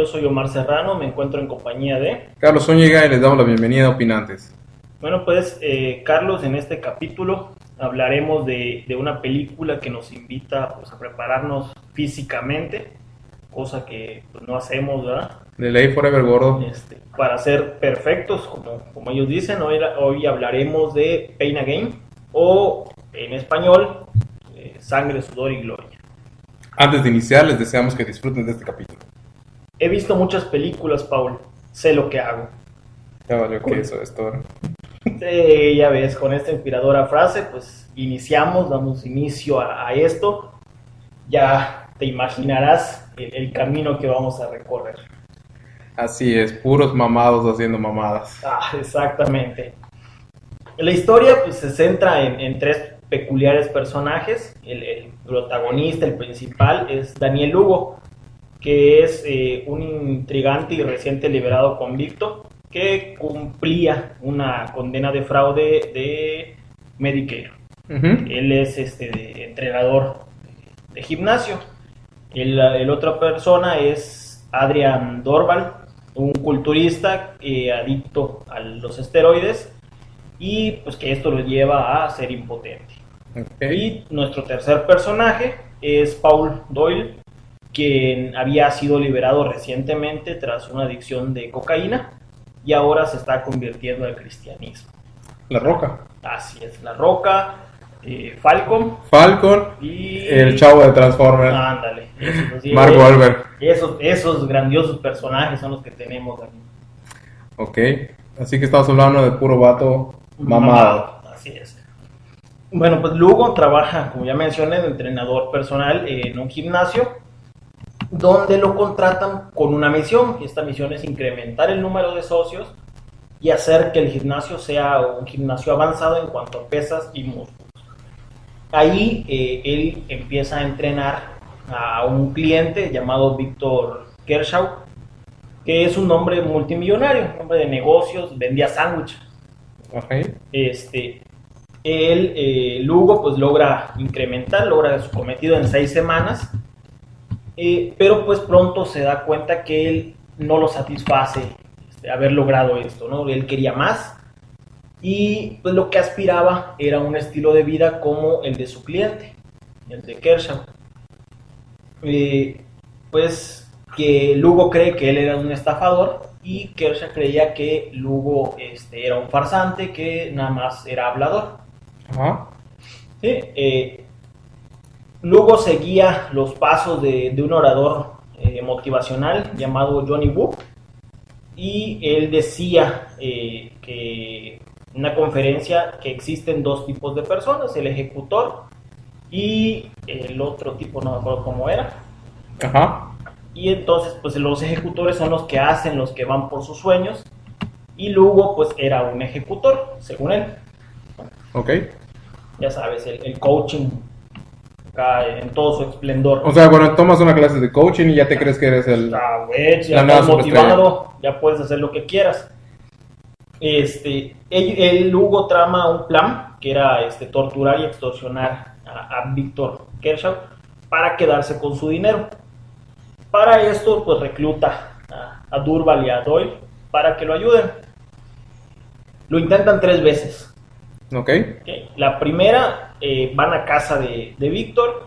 Yo soy Omar Serrano, me encuentro en compañía de... Carlos Zúñiga y les damos la bienvenida a Opinantes. Bueno, pues eh, Carlos, en este capítulo hablaremos de, de una película que nos invita pues, a prepararnos físicamente, cosa que pues, no hacemos, ¿verdad? De ley Forever Gordo. Este, para ser perfectos, como, como ellos dicen, hoy, hoy hablaremos de Pain Again o en español, eh, Sangre, Sudor y Gloria. Antes de iniciar, les deseamos que disfruten de este capítulo. He visto muchas películas, Paul. Sé lo que hago. Ya valió que eso es todo. Sí, ya ves, con esta inspiradora frase, pues iniciamos, damos inicio a, a esto. Ya te imaginarás el, el, camino que vamos a recorrer. Así es, puros mamados haciendo mamadas. Ah, exactamente. La historia pues, se centra en, en tres peculiares personajes. El, el, protagonista, el principal, es Daniel Lugo, que es eh, un intrigante y reciente liberado convicto que cumplía una condena de fraude de Medicare. Uh -huh. Él es este entrenador de, de gimnasio. El, el, otra persona es Adrian Dorval, un culturista eh, adicto a los esteroides y pues que esto lo lleva a ser impotente. Okay. Y nuestro tercer personaje es Paul Doyle, quien había sido liberado recientemente tras una adicción de cocaína y ahora se está convirtiendo al cristianismo. La Roca. Así es, La Roca, eh, Falcon. Falcon y el chavo de Transformers. Ándale. Esos, sí, Mark Wahlberg. Esos, esos grandiosos personajes son los que tenemos aquí. Ok, así que estamos hablando de puro vato mamado. mamado. Así es. Bueno, pues Lugo trabaja, como ya mencioné, de entrenador personal en un gimnasio donde lo contratan con una misión. Y esta misión es incrementar el número de socios y hacer que el gimnasio sea un gimnasio avanzado en cuanto a pesas y músculos. Ahí eh, él empieza a entrenar a un cliente llamado Víctor Kershaw, que es un hombre multimillonario, un hombre de negocios, vendía sándwiches. Okay. Este, él, eh, Lugo, pues logra incrementar, logra su cometido en seis semanas, eh, pero pues pronto se da cuenta que él no lo satisface este, haber logrado esto, ¿no? Él quería más y pues lo que aspiraba era un estilo de vida como el de su cliente, el de Kershaw. Eh, pues que Lugo cree que él era un estafador y Kershaw creía que Lugo este, era un farsante que nada más era hablador. Ajá. Sí, eh, Lugo seguía los pasos de, de un orador eh, motivacional llamado Johnny Wu y él decía eh, que en una conferencia que existen dos tipos de personas, el ejecutor y el otro tipo, no me acuerdo cómo era. Ajá. Y entonces, pues los ejecutores son los que hacen, los que van por sus sueños. Y Lugo, pues era un ejecutor, según él. Ok. Ya sabes, el, el coaching en todo su esplendor. O sea, bueno, tomas una clase de coaching y ya te crees que eres el. Ah, güey, ya estás motivado, ya puedes hacer lo que quieras. Este, el, el Lugo trama un plan que era este, torturar y extorsionar a, a Víctor Kershaw para quedarse con su dinero. Para esto, pues recluta a, a Durval y a Doyle para que lo ayuden. Lo intentan tres veces. Okay. okay. La primera eh, van a casa de, de Víctor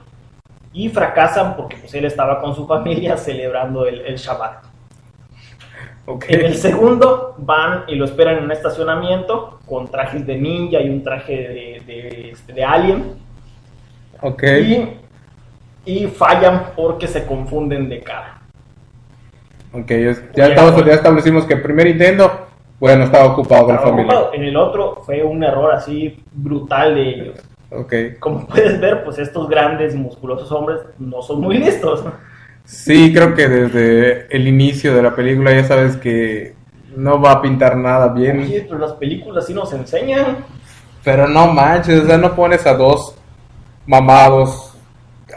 y fracasan porque pues, él estaba con su familia celebrando el, el Shabbat. Okay. En el segundo van y lo esperan en un estacionamiento con trajes de ninja y un traje de, de, este, de alien. Okay. Y, y, fallan porque se confunden de cara. Ok, ya, estamos, ya establecimos que el primer intento, bueno, estaba ocupado con la familia. En el otro fue un error así brutal de ellos. Okay. Como puedes ver, pues estos grandes y musculosos hombres no son muy listos. Sí, creo que desde el inicio de la película ya sabes que no va a pintar nada bien. Oye, pero las películas sí nos enseñan. Pero no manches, o sea, no pones a dos mamados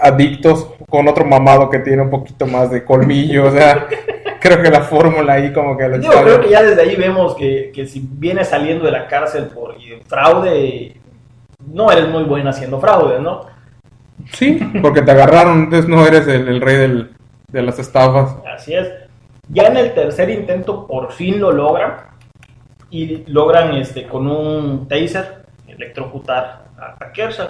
adictos con otro mamado que tiene un poquito más de colmillo, o sea, creo que la fórmula ahí como que... Yo creo que ya desde ahí vemos que, que si vienes saliendo de la cárcel por fraude, no eres muy bueno haciendo fraude, ¿no? Sí, porque te agarraron, entonces no eres el, el rey del, de las estafas. Así es. Ya en el tercer intento por fin lo logran y logran este, con un taser electrocutar a, a Kershaw.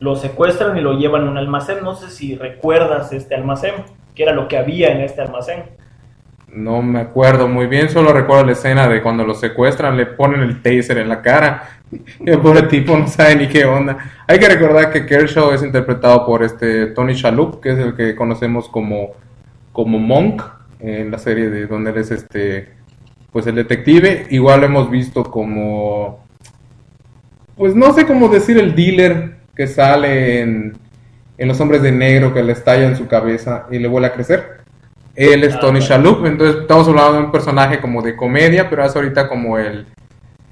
Lo secuestran y lo llevan a un almacén. No sé si recuerdas este almacén, que era lo que había en este almacén. No me acuerdo muy bien, solo recuerdo la escena de cuando lo secuestran, le ponen el taser en la cara y el pobre tipo no sabe ni qué onda. Hay que recordar que Kershaw es interpretado por este Tony Shalhoub, que es el que conocemos como, como Monk en la serie de donde él es este pues el detective. Igual lo hemos visto como pues no sé cómo decir el dealer que sale en, en Los Hombres de Negro que le estalla en su cabeza y le vuelve a crecer. Él es Tony. Shalhoub, entonces estamos hablando de un personaje como de comedia, pero es ahorita como el,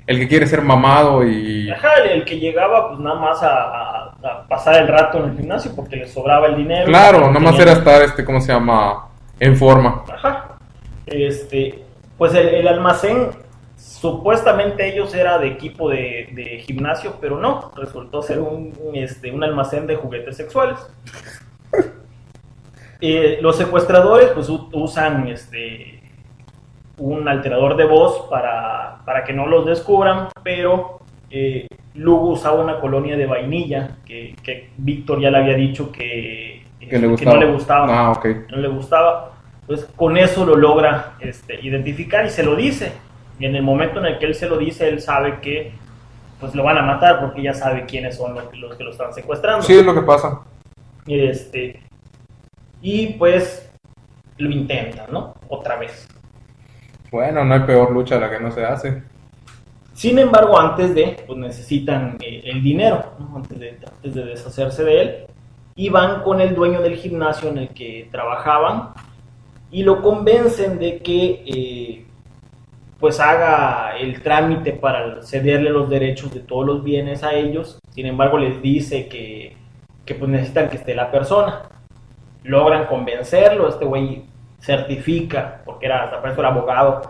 el que quiere ser mamado y... Ajá, el, que llegaba pues nada más a, a- a pasar el rato en el gimnasio porque le sobraba el dinero. Claro, nada más era estar, este, ¿cómo se llama? En forma. Ajá. Este, pues el, el almacén, supuestamente ellos era de equipo de, de gimnasio, pero no, resultó ser un, un, este, un almacén de juguetes sexuales. Eh, los secuestradores pues usan este, un alterador de voz para, para que no los descubran, pero eh, Lugo usaba una colonia de vainilla que, que Víctor ya le había dicho que, Que le no le gustaba Ah, ok. no le gustaba, pues con eso lo logra este, identificar y se lo dice. Y en el momento en el que él se lo dice, él sabe que pues lo van a matar porque ya sabe quiénes son los, que- los que lo están secuestrando. Sí, es lo que pasa. Este, y pues lo intentan, ¿no? Otra vez. Bueno, no hay peor lucha la que no se hace. Sin embargo, antes de, pues necesitan eh, el dinero, ¿no? antes, de, antes de deshacerse de él, y van con el dueño del gimnasio en el que trabajaban y lo convencen de que eh, pues haga el trámite para cederle los derechos de todos los bienes a ellos. Sin embargo, les dice que, que pues necesitan que esté la persona. Logran convencerlo, este güey certifica, porque era, hasta para eso era abogado,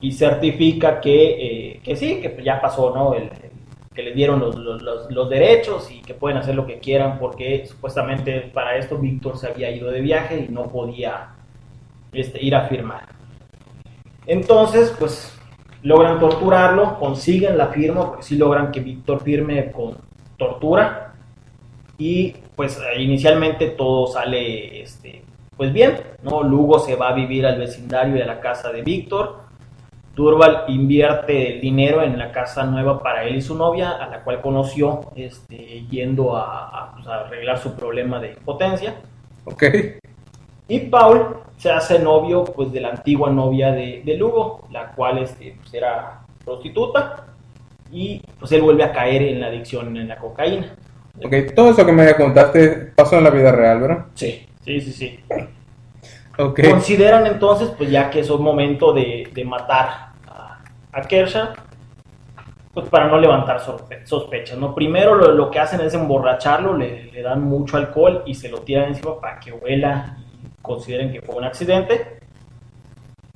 y certifica que, eh, que sí, que ya pasó, ¿no? El- el- que le dieron los, los- los- los derechos y que pueden hacer lo que quieran porque supuestamente para esto Víctor se había ido de viaje y no podía este, ir a firmar. Entonces, pues logran torturarlo, consiguen la firma, porque sí logran que Víctor firme con tortura y pues inicialmente todo sale este, pues bien, ¿no? Lugo se va a vivir al vecindario de la casa de Víctor. Durval invierte el dinero en la casa nueva para él y su novia, a la cual conoció este, yendo a, a, pues, a arreglar su problema de impotencia. Ok. Y Paul se hace novio pues, de la antigua novia de, de Lugo, la cual este, pues, era prostituta. Y pues él vuelve a caer en la adicción en la cocaína. Ok, todo eso que me contaste pasó en la vida real, ¿verdad? Sí, sí, sí, sí. Ok. Consideran entonces, pues ya que es un momento de, de matar a, a Kershaw, pues para no levantar sospechas, ¿no? Primero lo, lo que hacen es emborracharlo, le, le dan mucho alcohol y se lo tiran encima para que huela y consideren que fue un accidente.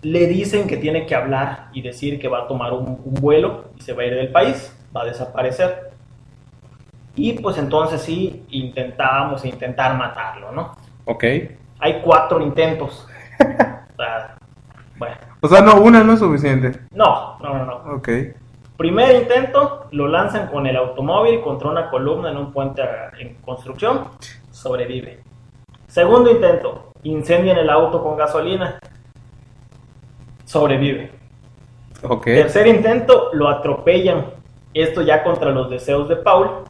Le dicen que tiene que hablar y decir que va a tomar un, un vuelo y se va a ir del país, va a desaparecer. Y pues entonces sí, intentábamos intentar matarlo, ¿no? Ok. Hay cuatro intentos. O sea, bueno, O sea, no, una no es suficiente. no, no, no, no. Ok. Primer intento, lo lanzan con el automóvil contra una columna en un puente en construcción, sobrevive. Segundo intento, incendian el auto con gasolina, sobrevive. Ok. Tercer intento, lo atropellan, esto ya contra los deseos de Paul,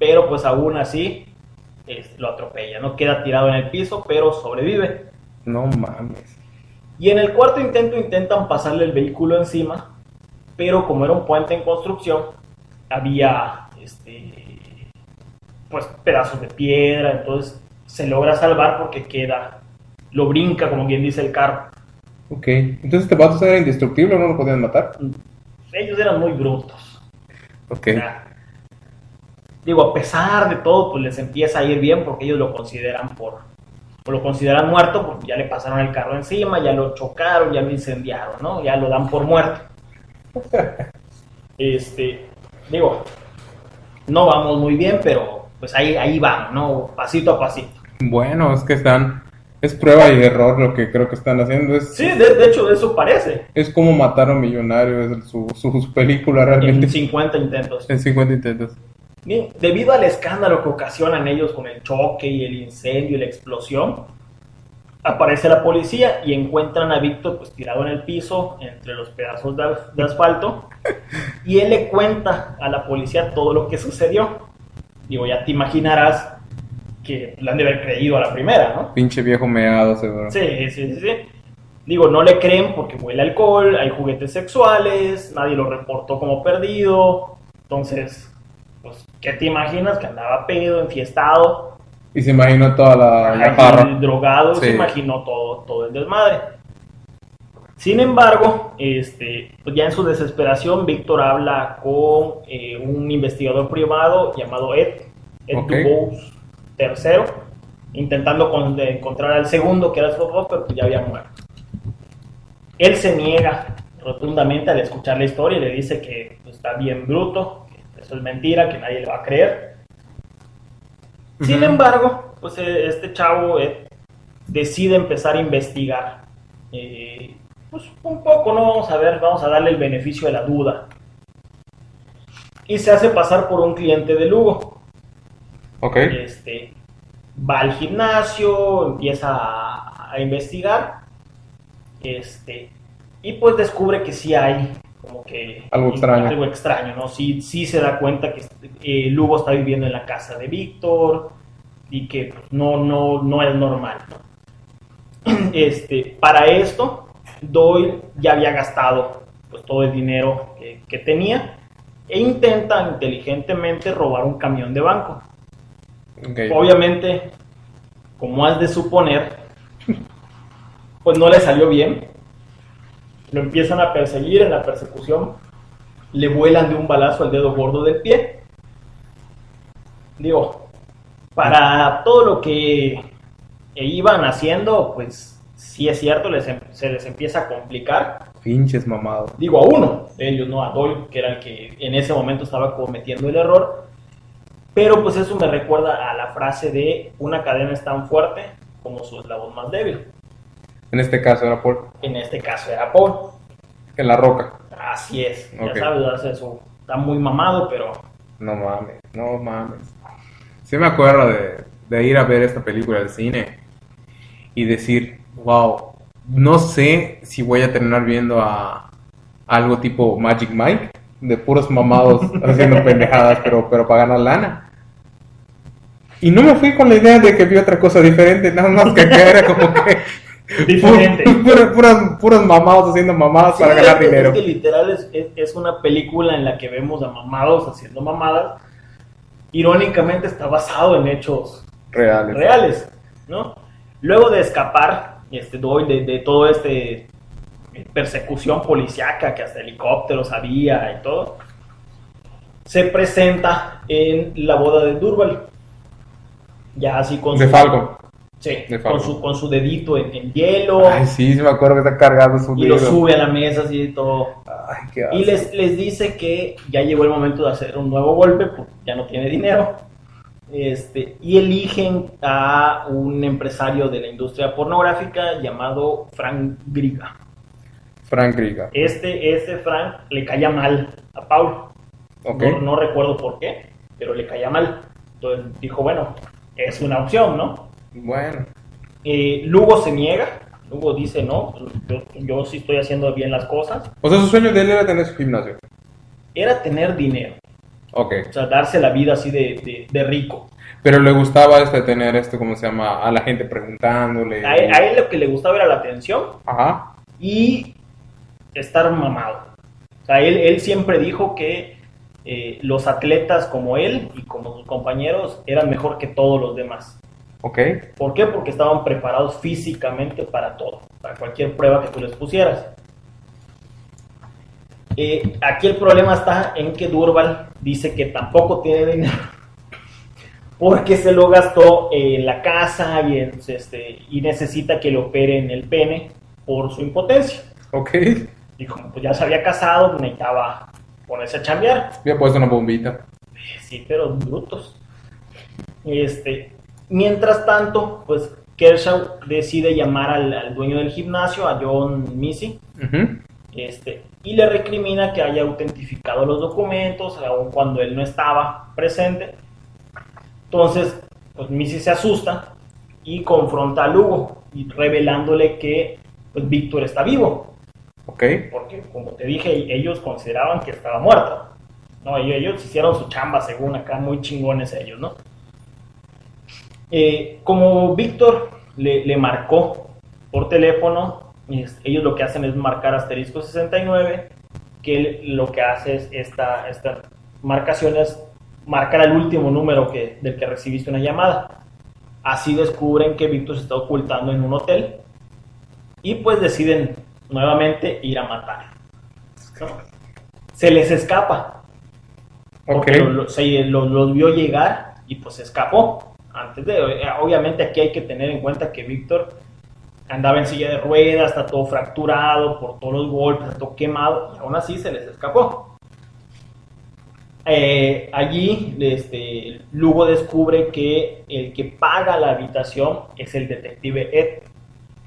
pero pues aún así lo atropella, no queda tirado en el piso, pero sobrevive. No mames. Y en el cuarto intento intentan pasarle el vehículo encima, pero como era un puente en construcción, había este, pues pedazos de piedra, entonces se logra salvar porque queda, lo brinca como quien dice el carro. Ok. Entonces este vato era indestructible, no lo podían matar. Ellos eran muy brutos. Ok. Digo, a pesar de todo, pues les empieza a ir bien porque ellos lo consideran por, o lo consideran muerto porque ya le pasaron el carro encima, ya lo chocaron, ya lo incendiaron, ¿no? Ya lo dan por muerto. Este, digo, no vamos muy bien, pero pues ahí, ahí van, ¿no? Pasito a pasito. Bueno, es que están Es prueba y error lo que creo que están haciendo. Es, Sí, de, de hecho, eso parece. es como matar a un millonario, es su, su, su película realmente. En 50 intentos. En 50 intentos. Bien, debido al escándalo que ocasionan ellos con el choque y el incendio y la explosión, aparece la policía y encuentran a Víctor pues tirado en el piso entre los pedazos de, de asfalto y él le cuenta a la policía todo lo que sucedió. Digo, ya te imaginarás que le han de haber creído a la primera, ¿no? Pinche viejo meado, seguro. Sí, sí, sí, sí. Digo, no le creen porque huele alcohol, hay juguetes sexuales, nadie lo reportó como perdido. Entonces, pues, ¿qué te imaginas? Que andaba pedo, enfiestado, Y se imaginó toda la, la drogado, se imaginó todo, todo el desmadre. Sin embargo, este, pues ya en su desesperación, Víctor habla con eh, un investigador privado llamado Ed, Ed Ok. Dubose III, intentando con- encontrar al segundo, que era su papá, pero pues ya había muerto. Él se niega rotundamente al escuchar la historia y le dice que pues, está bien bruto, es mentira, que nadie le va a creer. Sin embargo, pues eh, este chavo eh, decide empezar a investigar. Eh, pues un poco, ¿no? Vamos a ver, vamos a darle el beneficio de la duda. Y se hace pasar por un cliente de Lugo. Ok. Este, va al gimnasio, empieza a, a investigar. Este, y pues descubre que sí hay como que Algo extraño. algo extraño, ¿no? Sí, sí se da cuenta que eh, Lugo está viviendo en la casa de Víctor y que pues, no, no, no es normal. ¿no? Este, para esto, Doyle ya había gastado pues, todo el dinero que, que tenía e intenta inteligentemente robar un camión de banco. Obviamente, como has de suponer, pues no le salió bien. Lo empiezan a perseguir en la persecución. Le vuelan de un balazo al dedo gordo del pie. Digo, para todo lo que iban haciendo, pues sí es cierto, les em- se les empieza a complicar. Pinches mamados. Digo a uno de ellos, no a Doyle, que era el que en ese momento estaba cometiendo el error. Pero pues eso me recuerda a la frase de una cadena es tan fuerte como su eslabón más débil. En este caso era por En este caso era Paul. en la roca. Así es. Ya sabes, hace eso. Está muy mamado, pero No mames, no mames. Sí me acuerdo de, de ir a ver esta película al cine y decir, wow, no sé si voy a terminar viendo a algo tipo Magic Mike, de puros mamados haciendo pendejadas, pero, pero para ganar lana. Y no me fui con la idea de que vi otra cosa diferente, nada más que acá era como que... Diferente. Mamados haciendo mamadas para ganar es- dinero. Es que literal es, es- es una película en la que vemos a mamados haciendo mamadas. Irónicamente está basado en hechos Reales. reales, ¿no? Luego de escapar este, de, de todo este eh, persecución policiaca que hasta helicópteros había y todo, se presenta en la boda de Durval. Ya así con De su, Falcon. Sí, con su, con su dedito en, en hielo Ay, sí, sí me acuerdo que está cargado su y lo sube a la mesa así y todo. Ay, qué Y les, les dice que ya llegó el momento de hacer un nuevo golpe porque ya no tiene dinero. Este, y eligen a un empresario de la industria pornográfica llamado Frank Griga. Frank Griga. Este, este Frank le caía mal a Paul. Ok. No, no recuerdo por qué, pero le caía mal. Entonces dijo, bueno, es una opción, ¿no? Bueno. Eh, Lugo se niega. Lugo dice, no, yo, yo sí estoy haciendo bien las cosas. O sea, su sueño de él era tener su gimnasio. Era tener dinero. Ok. O sea, darse la vida así de, de- de rico. Pero le gustaba este tener esto, ¿cómo se llama? A la gente preguntándole. A él, a él lo que le gustaba era la atención Ajá. y estar mamado. O sea, él, él siempre dijo que eh, los atletas como él y como sus compañeros eran mejor que todos los demás. Ok. ¿Por qué? Porque estaban preparados físicamente para todo, para cualquier prueba que tú les pusieras. Eh, aquí el problema está en que Durval dice que tampoco tiene dinero porque se lo gastó en la casa y, en, este, y necesita que le operen el pene por su impotencia. Ok. Y como pues ya se había casado, necesitaba ponerse a chambear. Había puesto una bombita. Sí, pero brutos. Este, mientras tanto, pues Kershaw decide llamar al, al dueño del gimnasio, a John Missy, Ujú. este, y le recrimina que haya autentificado los documentos, aun cuando él no estaba presente. Entonces, pues Missy se asusta y confronta a Lugo, y revelándole que pues, Víctor está vivo, Ok. porque como te dije, ellos consideraban que estaba muerto. No, ellos, ellos hicieron su chamba, según acá, muy chingones ellos, ¿no? Eh, como Víctor le, le marcó por teléfono, es- ellos lo que hacen es marcar asterisco 69, que él lo que hace es esta, esta marcación es marcar el último número que, del que recibiste una llamada. Así descubren que Víctor se está ocultando en un hotel y pues deciden nuevamente ir a matar. ¿no? Se les escapa. Ok. Porque lo- lo- se- lo- los vio llegar y pues se escapó. Antes de, eh, obviamente aquí hay que tener en cuenta que Víctor andaba en silla de ruedas, está todo fracturado por todos los golpes, está todo quemado y aún así se les escapó. Eh, allí este, Lugo descubre que el que paga la habitación es el detective Ed,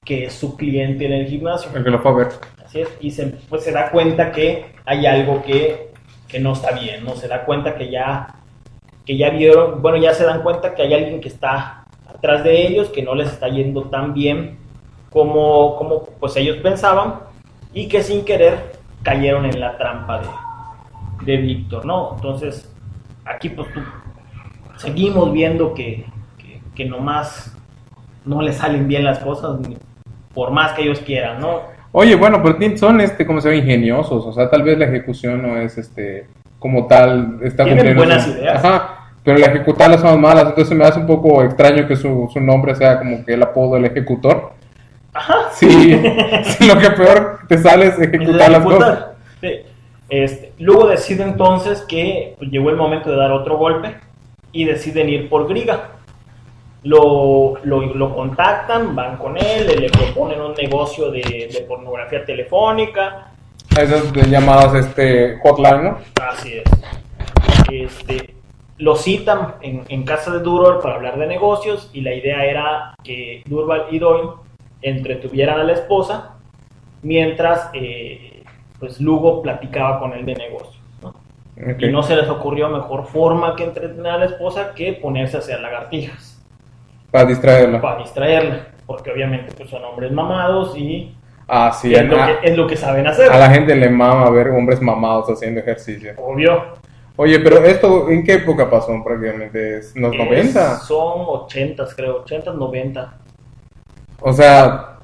que es su cliente en el gimnasio. El que lo fue a ver. Así es, y se, pues se da cuenta que hay algo que, que no está bien, ¿no? Se da cuenta que ya, que ya vieron, bueno, ya se dan cuenta que hay alguien que está atrás de ellos, que no les está yendo tan bien como, como pues ellos pensaban, y que sin querer cayeron en la trampa de, de Víctor, ¿no? Entonces, aquí pues tú, seguimos viendo que, que, nomás no le salen bien las cosas, por más que ellos quieran, ¿no? Oye, bueno, pero son, este, como se ve, ingeniosos. O sea, tal vez la ejecución no es, este, como tal, está Tienen buenas su- ideas. Ajá, pero la ejecutarlas son malas. Entonces me hace un poco extraño que su, su nombre sea como que el apodo del ejecutor. Ajá. Sí, sí, lo que peor te sale es ejecutar las cosas. Sí. Este, luego decide entonces que pues, llegó el momento de dar otro golpe y deciden ir por Griga. Lo, lo, lo contactan, van con él, le, le proponen un negocio de, de pornografía telefónica. Esas llamadas, este, hotline, ¿no? Así es. Este, lo citan en, en casa de Durval para hablar de negocios y la idea era que Durval y Doyle entretuvieran a la esposa mientras eh, pues Lugo platicaba con él de negocios. ¿no? Y no se les ocurrió mejor forma que entretener a la esposa que ponerse a hacer lagartijas Para distraerla. para distraerla, porque obviamente pues, son hombres mamados y Ah, sí, es, lo a, que, es lo que saben hacer. a la gente le mama ver hombres mamados haciendo ejercicio. Obvio. Oye, pero esto, ¿en qué época pasó prácticamente? ¿Es ¿Los Es- 90? Son 80, creo, 80, 90. O sea,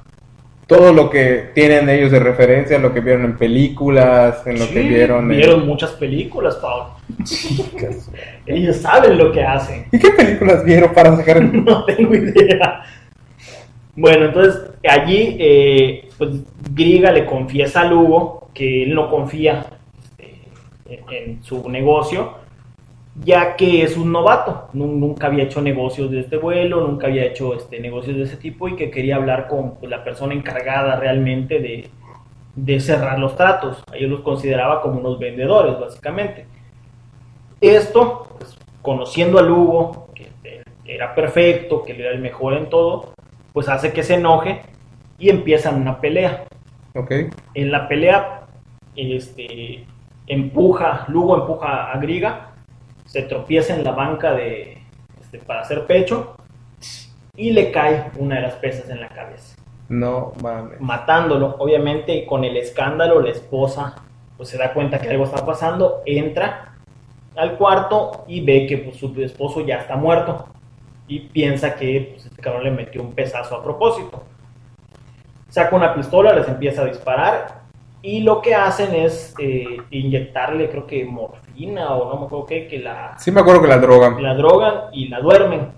todo lo que tienen ellos de referencia, lo que vieron en películas, en lo Sí, que vieron en... Vieron muchas películas, Pablo. Ellos saben lo que hacen. ¿Y qué películas vieron para sacar el... No tengo idea. Bueno, entonces allí, eh, pues Griga le confiesa a Lugo que él no confía este, en, su negocio, ya que es un novato. Nu- Nunca había hecho negocios de este vuelo, nunca había hecho este, negocios de ese tipo y que quería hablar con la persona encargada realmente de, cerrar los tratos. Ellos los consideraba como unos vendedores, básicamente. Esto, pues, conociendo a Lugo, que eh, era perfecto, que era el mejor en todo, pues hace que se enoje y empiezan una pelea. Ok, En la pelea, este, empuja, Lugo empuja a Griga, se tropieza en la banca de, este, para hacer pecho y le cae una de las pesas en la cabeza no mames. matándolo. Obviamente, y con el escándalo, la esposa pues se da cuenta que algo está pasando, entra al cuarto y ve que pues, su esposo ya está muerto y piensa que pues, este cabrón le metió un pesazo a propósito. Saca una pistola, les empieza a disparar y lo que hacen es eh, inyectarle, creo que morfina o no me acuerdo qué, que la, Sí me acuerdo que la droga. la drogan y la duermen.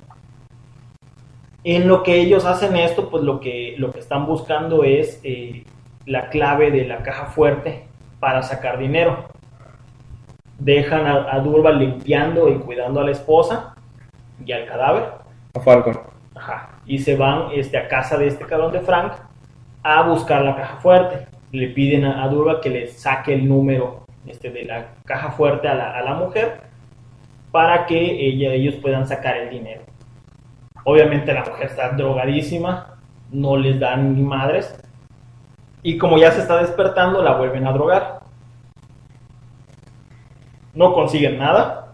En lo que ellos hacen esto, pues lo que, lo que están buscando es eh, la clave de la caja fuerte para sacar dinero. Dejan a, a Durval limpiando y cuidando a la esposa y al cadáver. A Falcon. Ajá. Y se van este, a casa de este cabrón de Frank a buscar la caja fuerte. Le piden a, a Durval que le saque el número este, de la caja fuerte a la, a la mujer para que ella, ellos puedan sacar el dinero. Obviamente la mujer está drogadísima, no les dan ni madres. Y como ya se está despertando, la vuelven a drogar. No consiguen nada.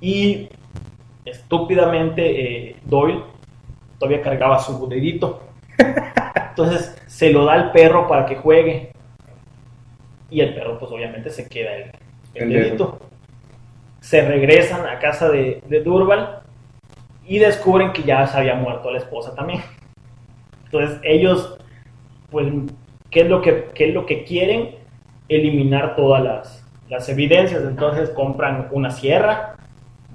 Y estúpidamente eh, Doyle todavía cargaba su dedito. Entonces se lo da al perro para que juegue. Y el perro pues obviamente se queda el, el El dedito. Se regresan a casa de, de Durval y descubren que ya se había muerto la esposa también. Entonces ellos, pues, ¿qué es lo que, qué es lo que quieren? Eliminar todas las, las evidencias. Entonces compran una sierra,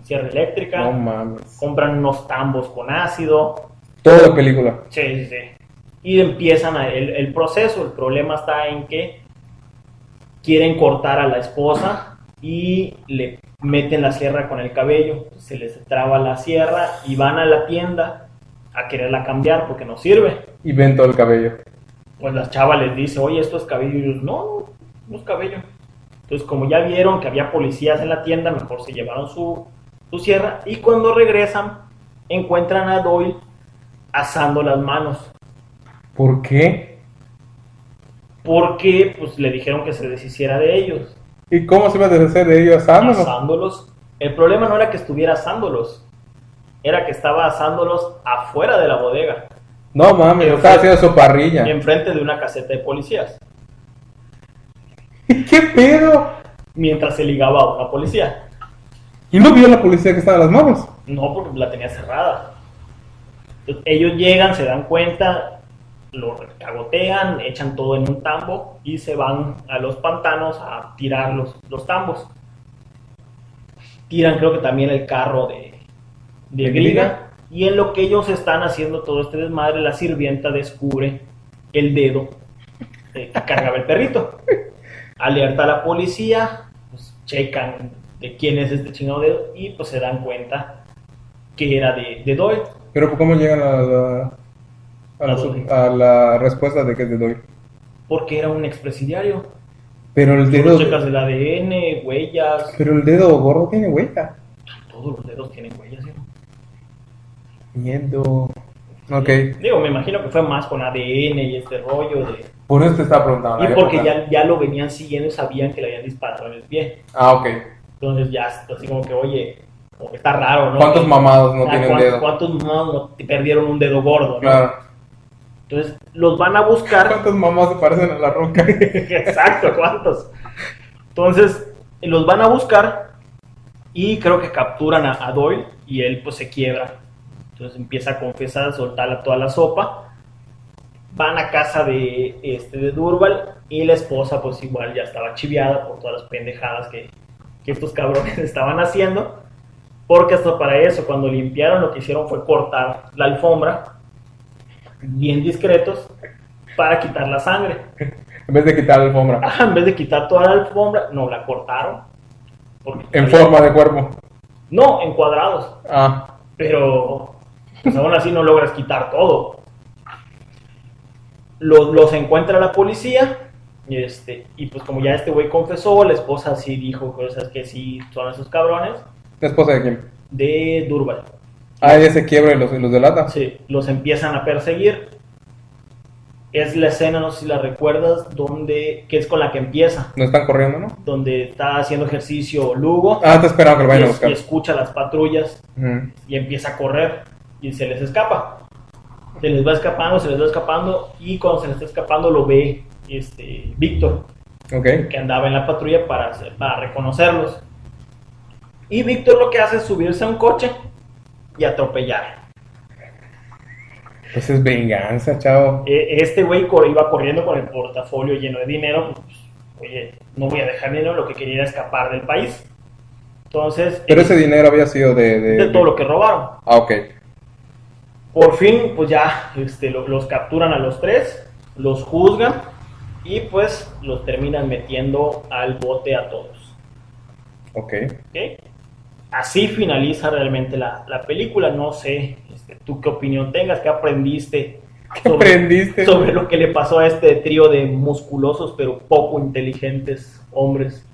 sierra eléctrica, No mames. compran unos tambos con ácido, Toda la película. Sí, sí, sí. Y empiezan a- el, el proceso. El problema está en que quieren cortar a la esposa y le meten la sierra con el cabello. Se les traba la sierra y van a la tienda a quererla cambiar porque no sirve. Y ven todo el cabello. Pues la chava les dice, oye, esto es cabello. Y ellos, no, no es cabello. Entonces, como ya vieron que había policías en la tienda, mejor se llevaron su, su sierra. Y cuando regresan, encuentran a Doyle asando las manos. ¿Por qué? porque pues le dijeron que se deshiciera de ellos, ¿Y cómo se iba a deshacer de ellos asándolos? asándolos. El problema no era que estuviera asándolos, era que estaba asándolos afuera de la bodega, No mames, estaba haciendo su parrilla. enfrente de una caseta de policías, ¿Qué pedo? mientras se ligaba a una policía. ¿Y no vio la policía que estaba en las manos? No, porque la tenía cerrada. Ellos llegan, se dan cuenta, lo cagotean, echan todo en un tambo y se van a los pantanos a tirar los, los tambos. Tiran creo que también el carro de, de ¿De Griga. Griga? Y en lo que ellos están haciendo todo este desmadre, la sirvienta descubre el dedo que cargaba el perrito. Alerta a la policía, pues checan de quién es este chingado dedo y pues se dan cuenta que era de, de Doyle. Pero ¿cómo llegan a la, a la, ¿A la respuesta de que de Doyle? Porque era un expresidiario. Pero el dedo... checas el ADN, huellas. Pero el dedo gordo tiene huella. Todos los dedos tienen huellas. ¿sí? Miedo. Ok. Digo, me imagino que fue más con ADN y este rollo de... Por eso te estaba preguntando. Y porque ya, ya lo venían siguiendo y sabían que le habían disparado en el pie. Ah, ok. Entonces ya, así como que, oye, como que está raro, ¿no? ¿Cuántos mamados no Ah, tienen ¿cuán- dedo? ¿Cuántos mamados no te perdieron un dedo gordo? ¿no? Claro. Entonces los van a buscar. ¿Cuántos mamás se parecen a la roca? Exacto, ¿cuántos? Entonces los van a buscar y creo que capturan a, a Doyle y él pues se quiebra. Entonces empieza a confesar, a soltar toda la sopa. Van a casa de, este, de Durval y la esposa pues igual ya estaba chiviada por todas las pendejadas que, que estos cabrones estaban haciendo. Porque hasta para eso, cuando limpiaron, lo que hicieron fue cortar la alfombra, bien discretos, para quitar la sangre. En vez de quitar la alfombra. Ajá, en vez de quitar toda la alfombra, no, la cortaron. En forma de cuerpo. No, en cuadrados. Ah. Pero pues aún así no logras quitar todo. Los, los encuentra la policía. Y, este, y pues como ya este güey confesó, la esposa sí dijo cosas que sí son esos cabrones. ¿La esposa de quién? De Durval. Ah, ella se quiebra y los, y los delata. Sí, los empiezan a perseguir. Es la escena, no sé si la recuerdas, donde, que es con la que empieza. No están corriendo, ¿no? Donde está haciendo ejercicio Lugo. Ah, te esperaba que lo vayan a buscar. y escucha las patrullas y empieza a correr y se les escapa. Se les va escapando, se les va escapando y cuando se les está escapando lo ve este Víctor, Ok. que andaba en la patrulla para, hacer- para reconocerlos. Y Víctor lo que hace es subirse a un coche y atropellar. Pues es venganza, chavo. E- Este güey iba corriendo con el portafolio lleno de dinero. Pues, oye, no voy a dejar dinero, lo que quería era escapar del país. Entonces, Pero ese dinero había sido de... De, de todo lo que robaron. Ah, ok. Por fin, pues ya este, lo- los capturan a los tres, los juzgan y pues los terminan metiendo al bote a todos. Ok. ¿ok? Así finaliza realmente la, la película. No sé este, tú qué opinión tengas, qué aprendiste ¿Qué aprendiste? sobre lo que le pasó a este trío de musculosos pero poco inteligentes hombres.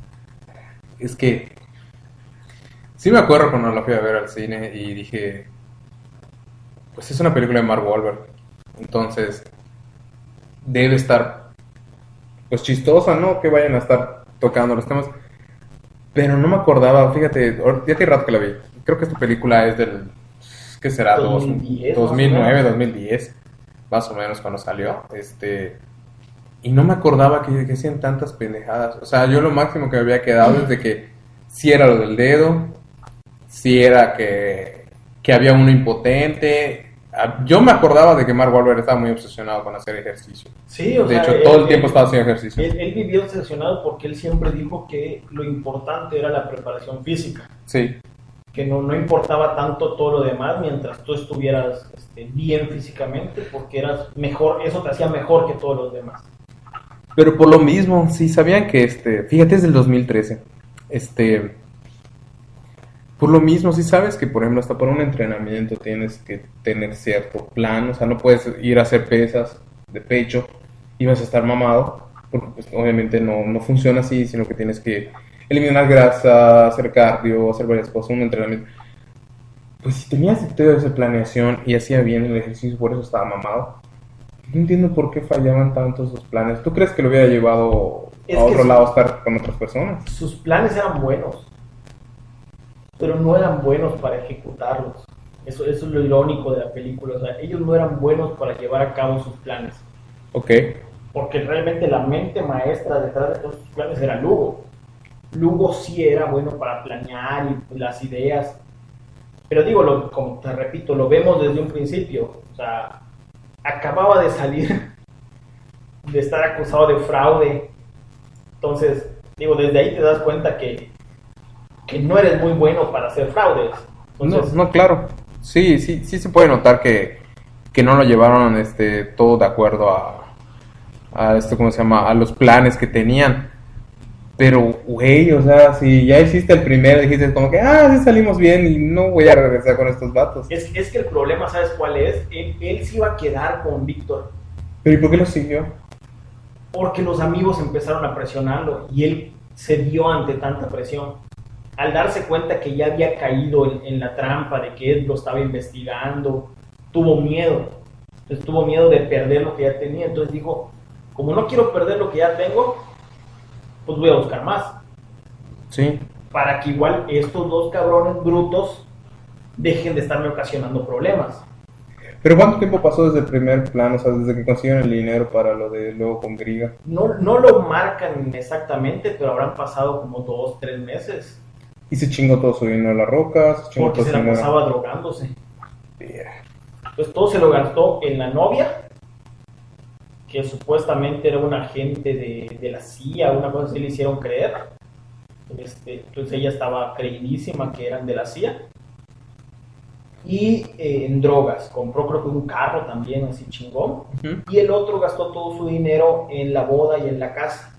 Es que... Sí me acuerdo cuando la fui a ver al cine y dije... pues es una película de Mark Wahlberg. Entonces, debe estar, pues chistosa, ¿no? Que vayan a estar tocando los temas. Pero no me acordaba, fíjate, ya tiene rato que la vi. Creo que esta película es del, ¿qué será? Dos- 2010, más o 2009, menos. 2010, más o menos cuando salió. Este, y no me acordaba que, que hacían tantas pendejadas. O sea, yo lo máximo que me había quedado es de que si era lo del dedo, si era que, que había uno impotente. Ah, Yo me acordaba de que Mark Wahlberg estaba muy obsesionado con hacer ejercicio. Sí, o De sea, hecho, él- todo el él- tiempo estaba haciendo ejercicio. Él, él vivió obsesionado porque él siempre dijo que lo importante era la preparación física, Sí. que no, no importaba tanto todo lo demás mientras tú estuvieras este, bien físicamente, porque eras mejor, eso te hacía mejor que todos los demás. Pero por lo mismo, sí, sabían que este, fíjate, es del 2013. Este, por lo mismo, sí sabes que, por ejemplo, hasta para un entrenamiento tienes que tener cierto plan, o sea, no puedes ir a hacer pesas de pecho y vas a estar mamado, porque pues, obviamente no, no funciona así, sino que tienes que eliminar grasa, hacer cardio, hacer varias cosas, un entrenamiento. Pues si tenías toda esa planeación y hacía bien el ejercicio, por eso estaba mamado. No entiendo por qué fallaban tanto esos planes. ¿Tú crees que lo hubiera llevado Es a otro lado a estar con otras personas? Sus planes eran buenos, pero no eran buenos para ejecutarlos. Eso, eso es lo irónico de la película, o sea, ellos no eran buenos para llevar a cabo sus planes. Ok. porque realmente la mente maestra detrás de todos sus planes era Lugo. Lugo sí era bueno para planear y las ideas, pero digo, lo, como te repito, lo vemos desde un principio, o sea, acababa de salir de estar acusado de fraude, entonces, digo, desde ahí te das cuenta que, que no eres muy bueno para hacer fraudes. No, claro. Sí, sí, sí se puede notar que, que no lo llevaron este, todo de acuerdo a, a esto, ¿cómo se llama? A los planes que tenían. Pero, güey, o sea, si ya hiciste el primero, dijiste como que, ah, sí salimos bien y no voy a regresar con estos vatos. es, es que el problema, ¿sabes cuál es? Él, él se iba a quedar con Víctor. Pero ¿y por qué lo siguió? porque los amigos empezaron a presionarlo y él se dio ante tanta presión. Al darse cuenta que ya había caído en, en la trampa de que él lo estaba investigando, tuvo miedo. Entonces tuvo miedo de perder lo que ya tenía. Entonces dijo, como no quiero perder lo que ya tengo, pues voy a buscar más. Sí. Para que igual estos dos cabrones brutos dejen de estarme ocasionando problemas. Pero ¿cuánto tiempo pasó desde el primer plan? O sea, desde que consiguieron el dinero para lo de luego con Griga. No, no lo marcan exactamente, pero habrán pasado como dos, tres meses. Y se chingó todo su dinero a las rocas, se chingó Porque todo se la dinero. pasaba drogándose. Yeah. Entonces todo se lo gastó en la novia, que supuestamente era un agente de, de la CIA, una cosa así le hicieron creer. Este, entonces ella estaba creidísima que eran de la CIA. Y eh, en drogas, compró creo que un carro también así chingón. Y el otro gastó todo su dinero en la boda y en la casa.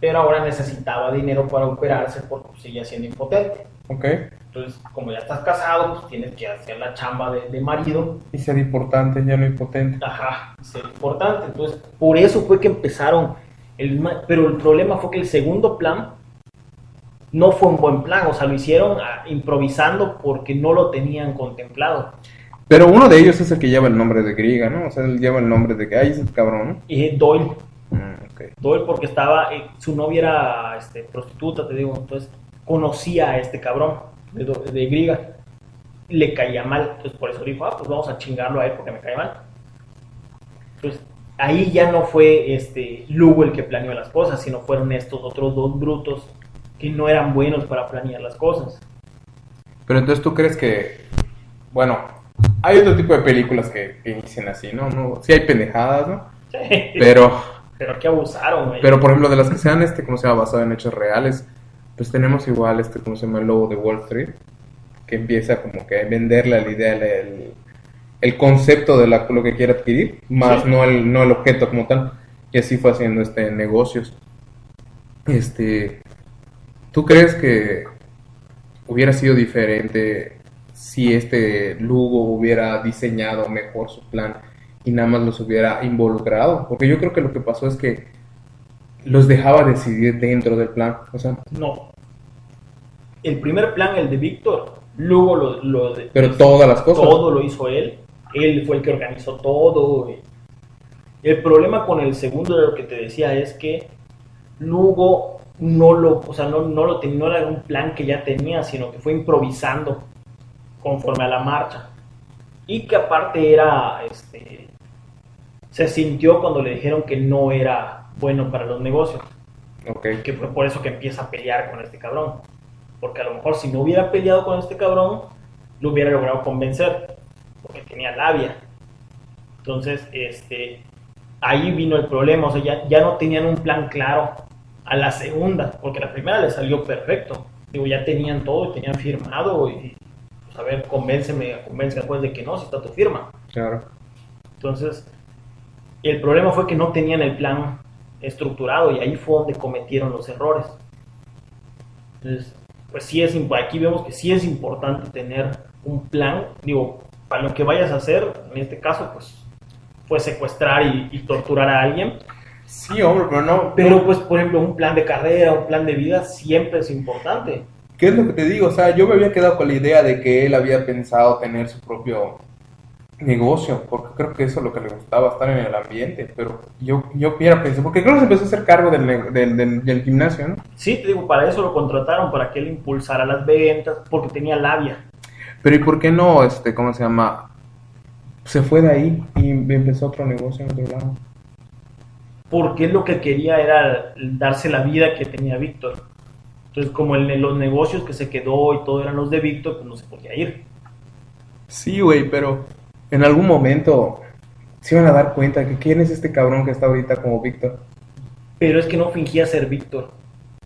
Pero ahora necesitaba dinero para operarse porque pues, seguía siendo impotente. Ok. Entonces, como ya estás casado, pues tienes que hacer la chamba de, de marido. Y ser importante, ya no impotente. Ajá, es importante. Entonces, por eso fue que empezaron. El, pero el problema fue que el segundo plan no fue un buen plan. O sea, lo hicieron ah, improvisando porque no lo tenían contemplado. Pero uno de ellos es el que lleva el nombre de Griga, ¿no? O sea, él lleva el nombre de que, ay, ese cabrón, Y Doyle, ¿no? Mm, ok. Doyle porque estaba, eh, su novia era este, prostituta, te digo. Entonces, conocía a este cabrón de, de Griga. Le caía mal. Entonces, por eso dijo, ah, pues vamos a chingarlo a él porque me cae mal. Entonces, ahí ya no fue este Lugo el que planeó las cosas, sino fueron estos otros dos brutos que no eran buenos para planear las cosas. Pero entonces tú crees que, bueno, hay otro tipo de películas que, que inician así, ¿no? no sí hay pendejadas, ¿no? Pero, Pero, que abusaron, güey. pero por ejemplo, de las que sean, este, ¿cómo se llama? Basado en hechos reales, pues tenemos igual, este, ¿cómo se llama? El lobo de Wall Street, que empieza como que a venderle la idea el, el, el concepto de la, lo que quiere adquirir, más Sí. no, el, no el objeto como tal. Y así fue haciendo este negocios. Este, ¿tú crees que hubiera sido diferente si este Lugo hubiera diseñado mejor su plan y nada más los hubiera involucrado? Porque yo creo que lo que pasó es que los dejaba decidir dentro del plan. O sea, No. El primer plan, el de Víctor, Lugo lo, lo pero todas las cosas. todo lo hizo él. él fue el que organizó todo. El problema con el segundo de lo que te decía es que Lugo no lo, o sea, no, no lo tenía, no era un plan que ya tenía, sino que fue improvisando conforme a la marcha. Y que aparte era, este, se sintió cuando le dijeron que no era bueno para los negocios. Ok. Que fue por eso que empieza a pelear con este cabrón. Porque a lo mejor si no hubiera peleado con este cabrón, lo hubiera logrado convencer. Porque tenía labia. Entonces, este, ahí vino el problema. O sea, ya, ya no tenían un plan claro a la segunda. Porque la primera le salió perfecto. Digo, ya tenían todo, tenían firmado. Y, pues, a ver, convénceme, convénceme después de que no, si está tu firma. Claro. Entonces, el problema fue que no tenían el plan estructurado y ahí fue donde cometieron los errores. Entonces, pues sí es, aquí vemos que sí es importante tener un plan, digo, para lo que vayas a hacer, en este caso, pues fue secuestrar y, y torturar a alguien, Sí, hombre, pero no. pero pues, por ejemplo, un plan de carrera, un plan de vida siempre es importante. ¿Qué es lo que te digo? O sea, yo me había quedado con la idea de que él había pensado tener su propio negocio, porque creo que eso es lo que le gustaba, estar en el ambiente, pero yo, yo hubiera pensado, porque creo que se empezó a hacer cargo del, del, del- del gimnasio, ¿no? Sí, te digo, para eso lo contrataron, para que él impulsara las ventas, porque tenía labia. Pero ¿y por qué no, este, cómo se llama? Se fue de ahí y empezó otro negocio en otro lado. porque lo que quería era darse la vida que tenía Víctor. Entonces, como en los negocios que se quedó y todo eran los de Víctor, pues no se podía ir. Sí, güey, pero en algún momento se iban a dar cuenta que quién es este cabrón que está ahorita como Víctor. Pero es que no fingía ser Víctor.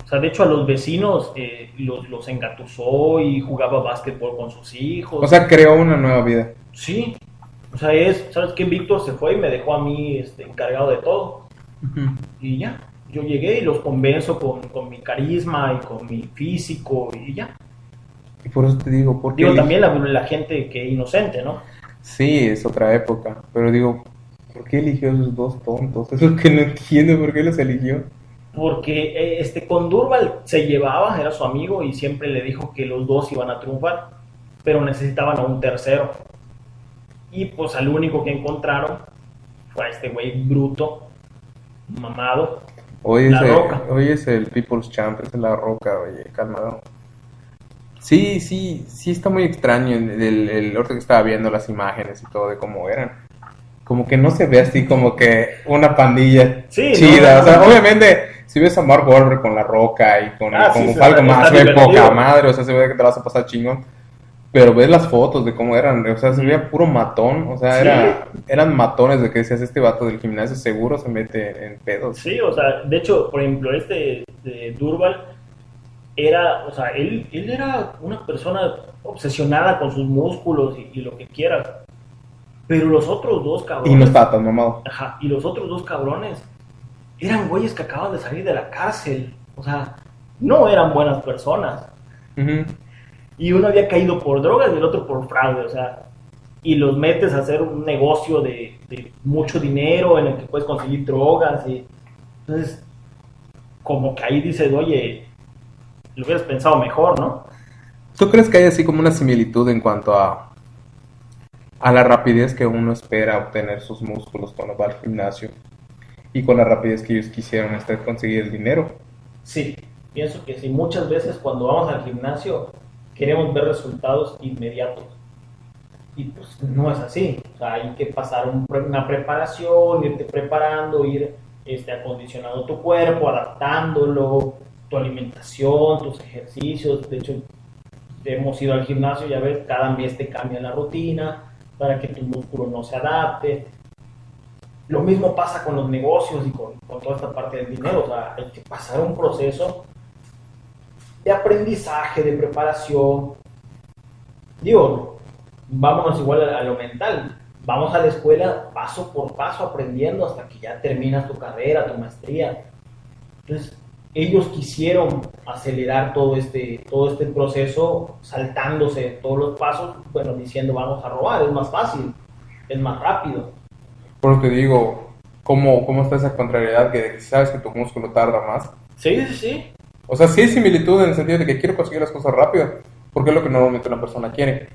O sea, de hecho a los vecinos eh, los, los engatusó y jugaba básquetbol con sus hijos. O sea, creó una nueva vida. sí. O sea, es, ¿sabes qué? Víctor se fue y me dejó a mí este, encargado de todo. Y ya, yo llegué y los convenzo con, con mi carisma y con mi físico y ya. Y por eso te digo, porque Digo, también la, la gente que es inocente, ¿no? Sí, es otra época, pero digo, ¿por qué eligió a esos dos tontos? Es lo que no entiendo, ¿por qué los eligió? Porque eh, este con Durval se llevaba, era su amigo y siempre le dijo que los dos iban a triunfar, pero necesitaban a un tercero. Y pues al único que encontraron fue a este güey bruto, mamado. Hoy La es, el, Roca. hoy es el People's Champ, es la roca, oye, calmado. Sí, sí, sí está muy extraño el, el, el ahorita que estaba viendo las imágenes y todo de cómo eran. Como que no se ve así como que una pandilla Sí, chida. no, o sea, no. obviamente, si ves a Mark Wahlberg con la roca y con, Ah, con sí, algo más, se ve poca madre, o sea, se ve que te vas a pasar chingón. Pero ves las fotos de cómo eran, o sea, se veía puro matón, o sea, Sí. era, eran matones de que decías, este vato del gimnasio seguro se mete en pedos. Sí, o sea, de hecho, por ejemplo, este de Durval era, o sea, él, él era una persona obsesionada con sus músculos y, y lo que quieras. Pero los otros dos cabrones. Y no estaba tan mamado. Ajá, y los otros dos cabrones eran güeyes que acaban de salir de la cárcel. O sea, no eran buenas personas. Ujú. Y uno había caído por drogas y el otro por fraude. O sea, y los metes a hacer un negocio de, de mucho dinero en el que puedes conseguir drogas. Y, entonces, como que ahí dices, oye, lo hubieras pensado mejor, ¿no? ¿Tú crees que hay así como una similitud en cuanto a, a la rapidez que uno espera obtener sus músculos cuando va al gimnasio y con la rapidez que ellos quisieron conseguir el dinero? Sí, pienso que sí. Muchas veces cuando vamos al gimnasio queremos ver resultados inmediatos. Y pues no es así. O sea, hay que pasar un una preparación, irte preparando, ir este, acondicionando tu cuerpo, adaptándolo, tu alimentación, tus ejercicios. De hecho, hemos ido al gimnasio, ya ves, cada mes te cambia la rutina para que tu músculo no se adapte. Lo mismo pasa con los negocios y con, con toda esta parte del dinero. O sea, hay que pasar un proceso de aprendizaje, de preparación. Digo, vámonos igual a, a lo mental. Vamos a la escuela paso por paso aprendiendo hasta que ya terminas tu carrera, tu maestría. Entonces, ellos quisieron acelerar todo este, todo este proceso saltándose todos los pasos, bueno, diciendo vamos a robar, es más fácil, es más rápido. Por lo que digo, ¿cómo, ¿cómo está esa contrariedad que sabes que tu músculo tarda más? Sí, sí, sí. O sea, sí hay similitud en el sentido de que quiero conseguir las cosas rápido, porque es lo que normalmente una persona quiere.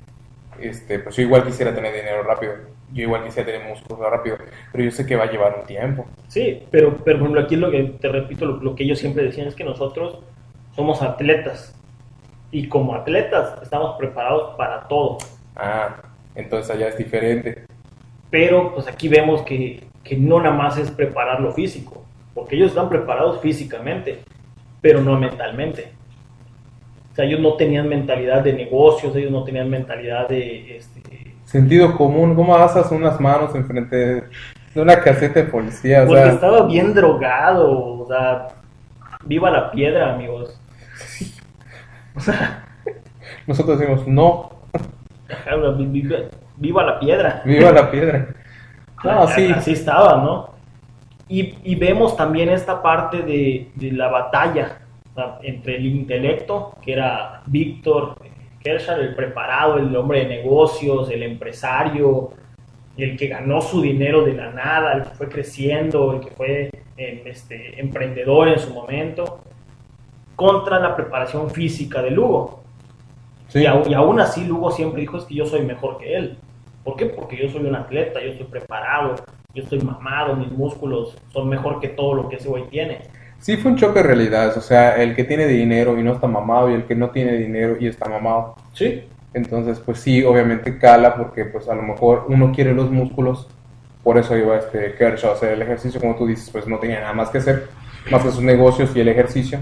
Este, pues yo igual quisiera tener dinero rápido, yo igual quisiera tener músculos rápido, pero yo sé que va a llevar un tiempo. Sí, pero, pero por ejemplo, aquí lo que, te repito, lo, lo que ellos siempre decían es que nosotros somos atletas y como atletas estamos preparados para todo. Ah, entonces allá es diferente. Pero pues aquí vemos que, que no nada más es preparar lo físico, porque ellos están preparados físicamente, pero no mentalmente. O sea, ellos no tenían mentalidad de negocios, ellos no tenían mentalidad de... Este, Sentido común, ¿cómo asas unas manos enfrente de una caseta de policía? O porque sea, estaba bien drogado, o sea, viva la piedra, amigos. O sea, nosotros decimos, no, vi- vi- viva la piedra. viva la piedra. No, sí, Así estaba, ¿no? Y, y vemos también esta parte de, de la batalla entre el intelecto, que era Víctor Kershaw, el preparado, el hombre de negocios, el empresario, el que ganó su dinero de la nada, el que fue creciendo, el que fue eh, este, emprendedor en su momento, contra la preparación física de Lugo. sí. Y, au- y aún así Lugo siempre dijo es que yo soy mejor que él. ¿Por qué? Porque yo soy un atleta, yo estoy preparado, yo estoy mamado, mis músculos son mejor que todo lo que ese güey tiene. Sí, fue un choque de realidades, o sea, el que tiene dinero y no está mamado y el que no tiene dinero y está mamado. Sí. Entonces, pues sí, obviamente cala porque pues a lo mejor uno quiere los músculos, por eso iba este Kershaw a hacer el ejercicio, como tú dices, pues no tenía nada más que hacer, más que sus negocios y el ejercicio,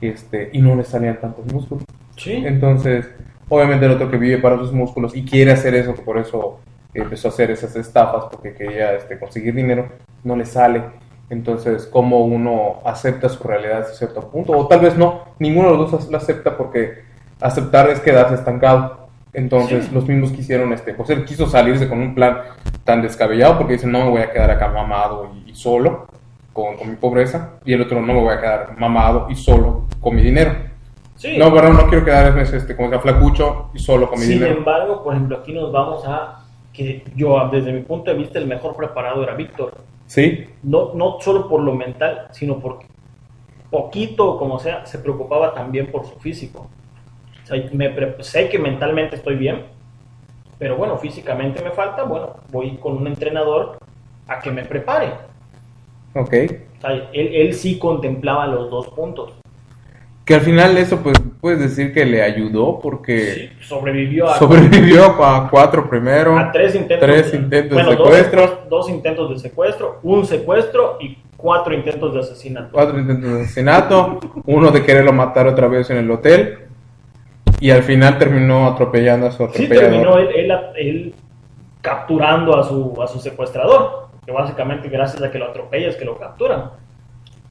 este, y no le salían tantos músculos. Sí. Entonces, obviamente el otro que vive para sus músculos y quiere hacer eso, por eso empezó a hacer esas estafas, porque quería este, conseguir dinero, no le sale. Entonces, ¿cómo uno acepta su realidad hasta cierto punto? O tal vez no, ninguno de los dos la acepta porque aceptar es quedarse estancado. Entonces, Sí. los mismos quisieron, este, pues él quiso salirse con un plan tan descabellado porque dice, no me voy a quedar acá mamado y, y solo con, con mi pobreza, y el otro no me voy a quedar mamado y solo con mi dinero. Sí. No, pero no quiero quedar este, como sea flacucho y solo con mi Sin dinero. embargo, por ejemplo, aquí nos vamos a que yo, desde mi punto de vista, el mejor preparado era Víctor. Sí, No, no solo por lo mental, sino porque poquito como sea, se preocupaba también por su físico. O sea, me sé que mentalmente estoy bien, pero bueno, físicamente me falta, bueno, voy con un entrenador a que me prepare. ok. O sea, él, él sí contemplaba los dos puntos. Que al final eso pues puedes decir que le ayudó porque Sí, sobrevivió a, sobrevivió a cuatro primero. a tres intentos, tres intentos de bueno, dos secuestro. secuest- dos intentos de secuestro, un secuestro y cuatro intentos de asesinato. cuatro intentos de asesinato, uno de quererlo matar otra vez en el hotel y al final terminó atropellando a su Sí atropellador. terminó él, él- él capturando a su, a su secuestrador, que básicamente gracias a que lo atropella es que lo capturan.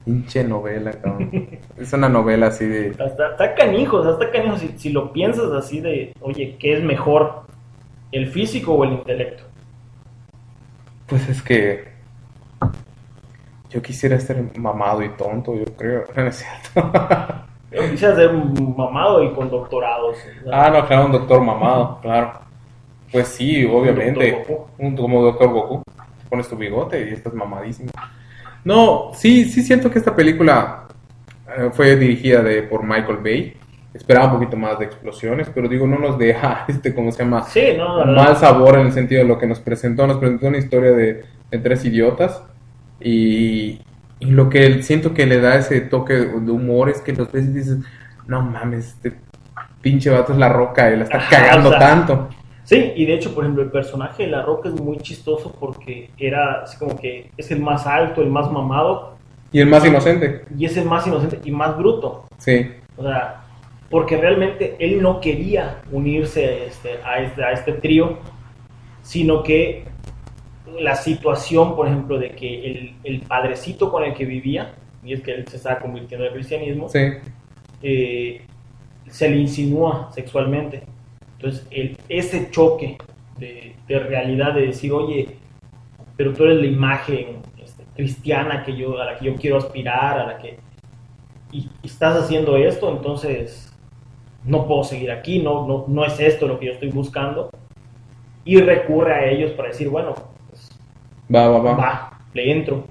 Pinche novela, cabrón. es una novela así de... Hasta, está canijo, o sea, está canijo si, si lo piensas así de, oye, ¿qué es mejor? ¿El físico o el intelecto? Pues es que yo quisiera ser mamado y tonto, yo creo. No es cierto. Yo quisiera ser un mamado y con doctorados. ah, no, claro, un doctor mamado, claro. Pues sí, obviamente. Doctor Goku. Un, como doctor Goku. Te pones tu bigote y estás mamadísimo. No, sí, sí siento que esta película eh, fue dirigida de, por Michael Bay. Esperaba un poquito más de explosiones, pero digo, no nos deja, este, ¿cómo se llama? Sí, no, mal sabor en el sentido de lo que nos presentó. Nos presentó una historia de, de tres idiotas y, y lo que siento que le da ese toque de humor es que los y dices, no mames, este pinche vato es la roca y la está Ajá, cagando o sea, tanto. Sí, y de hecho, por ejemplo, el personaje de La Roca es muy chistoso porque era así como que es el más alto, el más mamado, Y el más inocente, y es el más inocente y más bruto. sí. O sea, porque realmente él no quería unirse a este, a este, a este trío, sino que la situación, por ejemplo, de que el, el padrecito con el que vivía, y es que él se estaba convirtiendo al cristianismo, Sí, eh, se le insinúa sexualmente. Entonces, el, ese choque de, de realidad de decir, oye, pero tú eres la imagen este, cristiana que yo, a la que yo quiero aspirar, a la que... Y, y estás haciendo esto, entonces no puedo seguir aquí, no, no, no es esto lo que yo estoy buscando. Y recurre a ellos para decir, bueno, pues, va, va, va. va, le entro.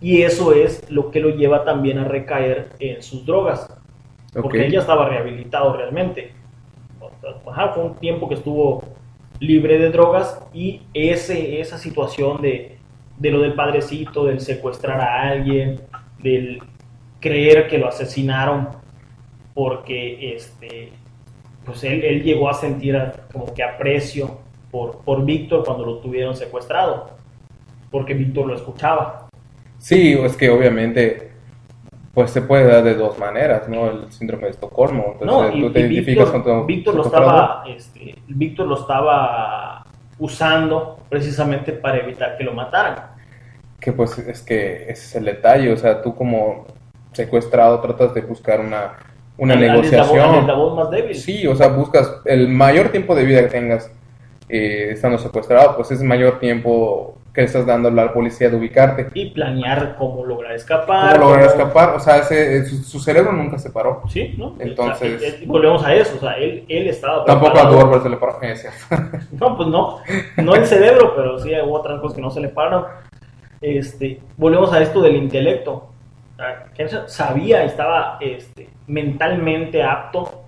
Y eso es lo que lo lleva también a recaer en sus drogas porque él ya estaba rehabilitado realmente. Fue un tiempo que estuvo libre de drogas y ese, esa situación de, de lo del padrecito, del secuestrar a alguien, del creer que lo asesinaron porque este pues él, él llegó a sentir como que aprecio por, por Víctor cuando lo tuvieron secuestrado, porque Víctor lo escuchaba. Sí, es que obviamente pues se puede dar de dos maneras, ¿no? El síndrome de Estocolmo. Entonces, No, y, tú te identificas Víctor, con tu Víctor lo estaba, este, Víctor lo estaba usando precisamente para evitar que lo mataran. Que pues es que ese es el detalle, o sea, tú como secuestrado tratas de buscar una, una Al- al eslabón- al negociación. eslabón más débil. Sí, o sea, buscas el mayor tiempo de vida que tengas eh, estando secuestrado, pues es el mayor tiempo que estás dando a la policía de ubicarte. Y planear cómo lograr escapar. ¿Cómo lograr cómo- escapar? O sea, ese, eh, su, su cerebro nunca se paró. Sí, ¿no? Entonces- volvemos a eso, o sea, él, él estaba Tampoco a. Dwarf se le paró. Eh, sí. No, pues no, no el cerebro, pero sí hubo otras cosas que no se le pararon. Este, volvemos a esto del intelecto. Ah, sabía, estaba este, mentalmente apto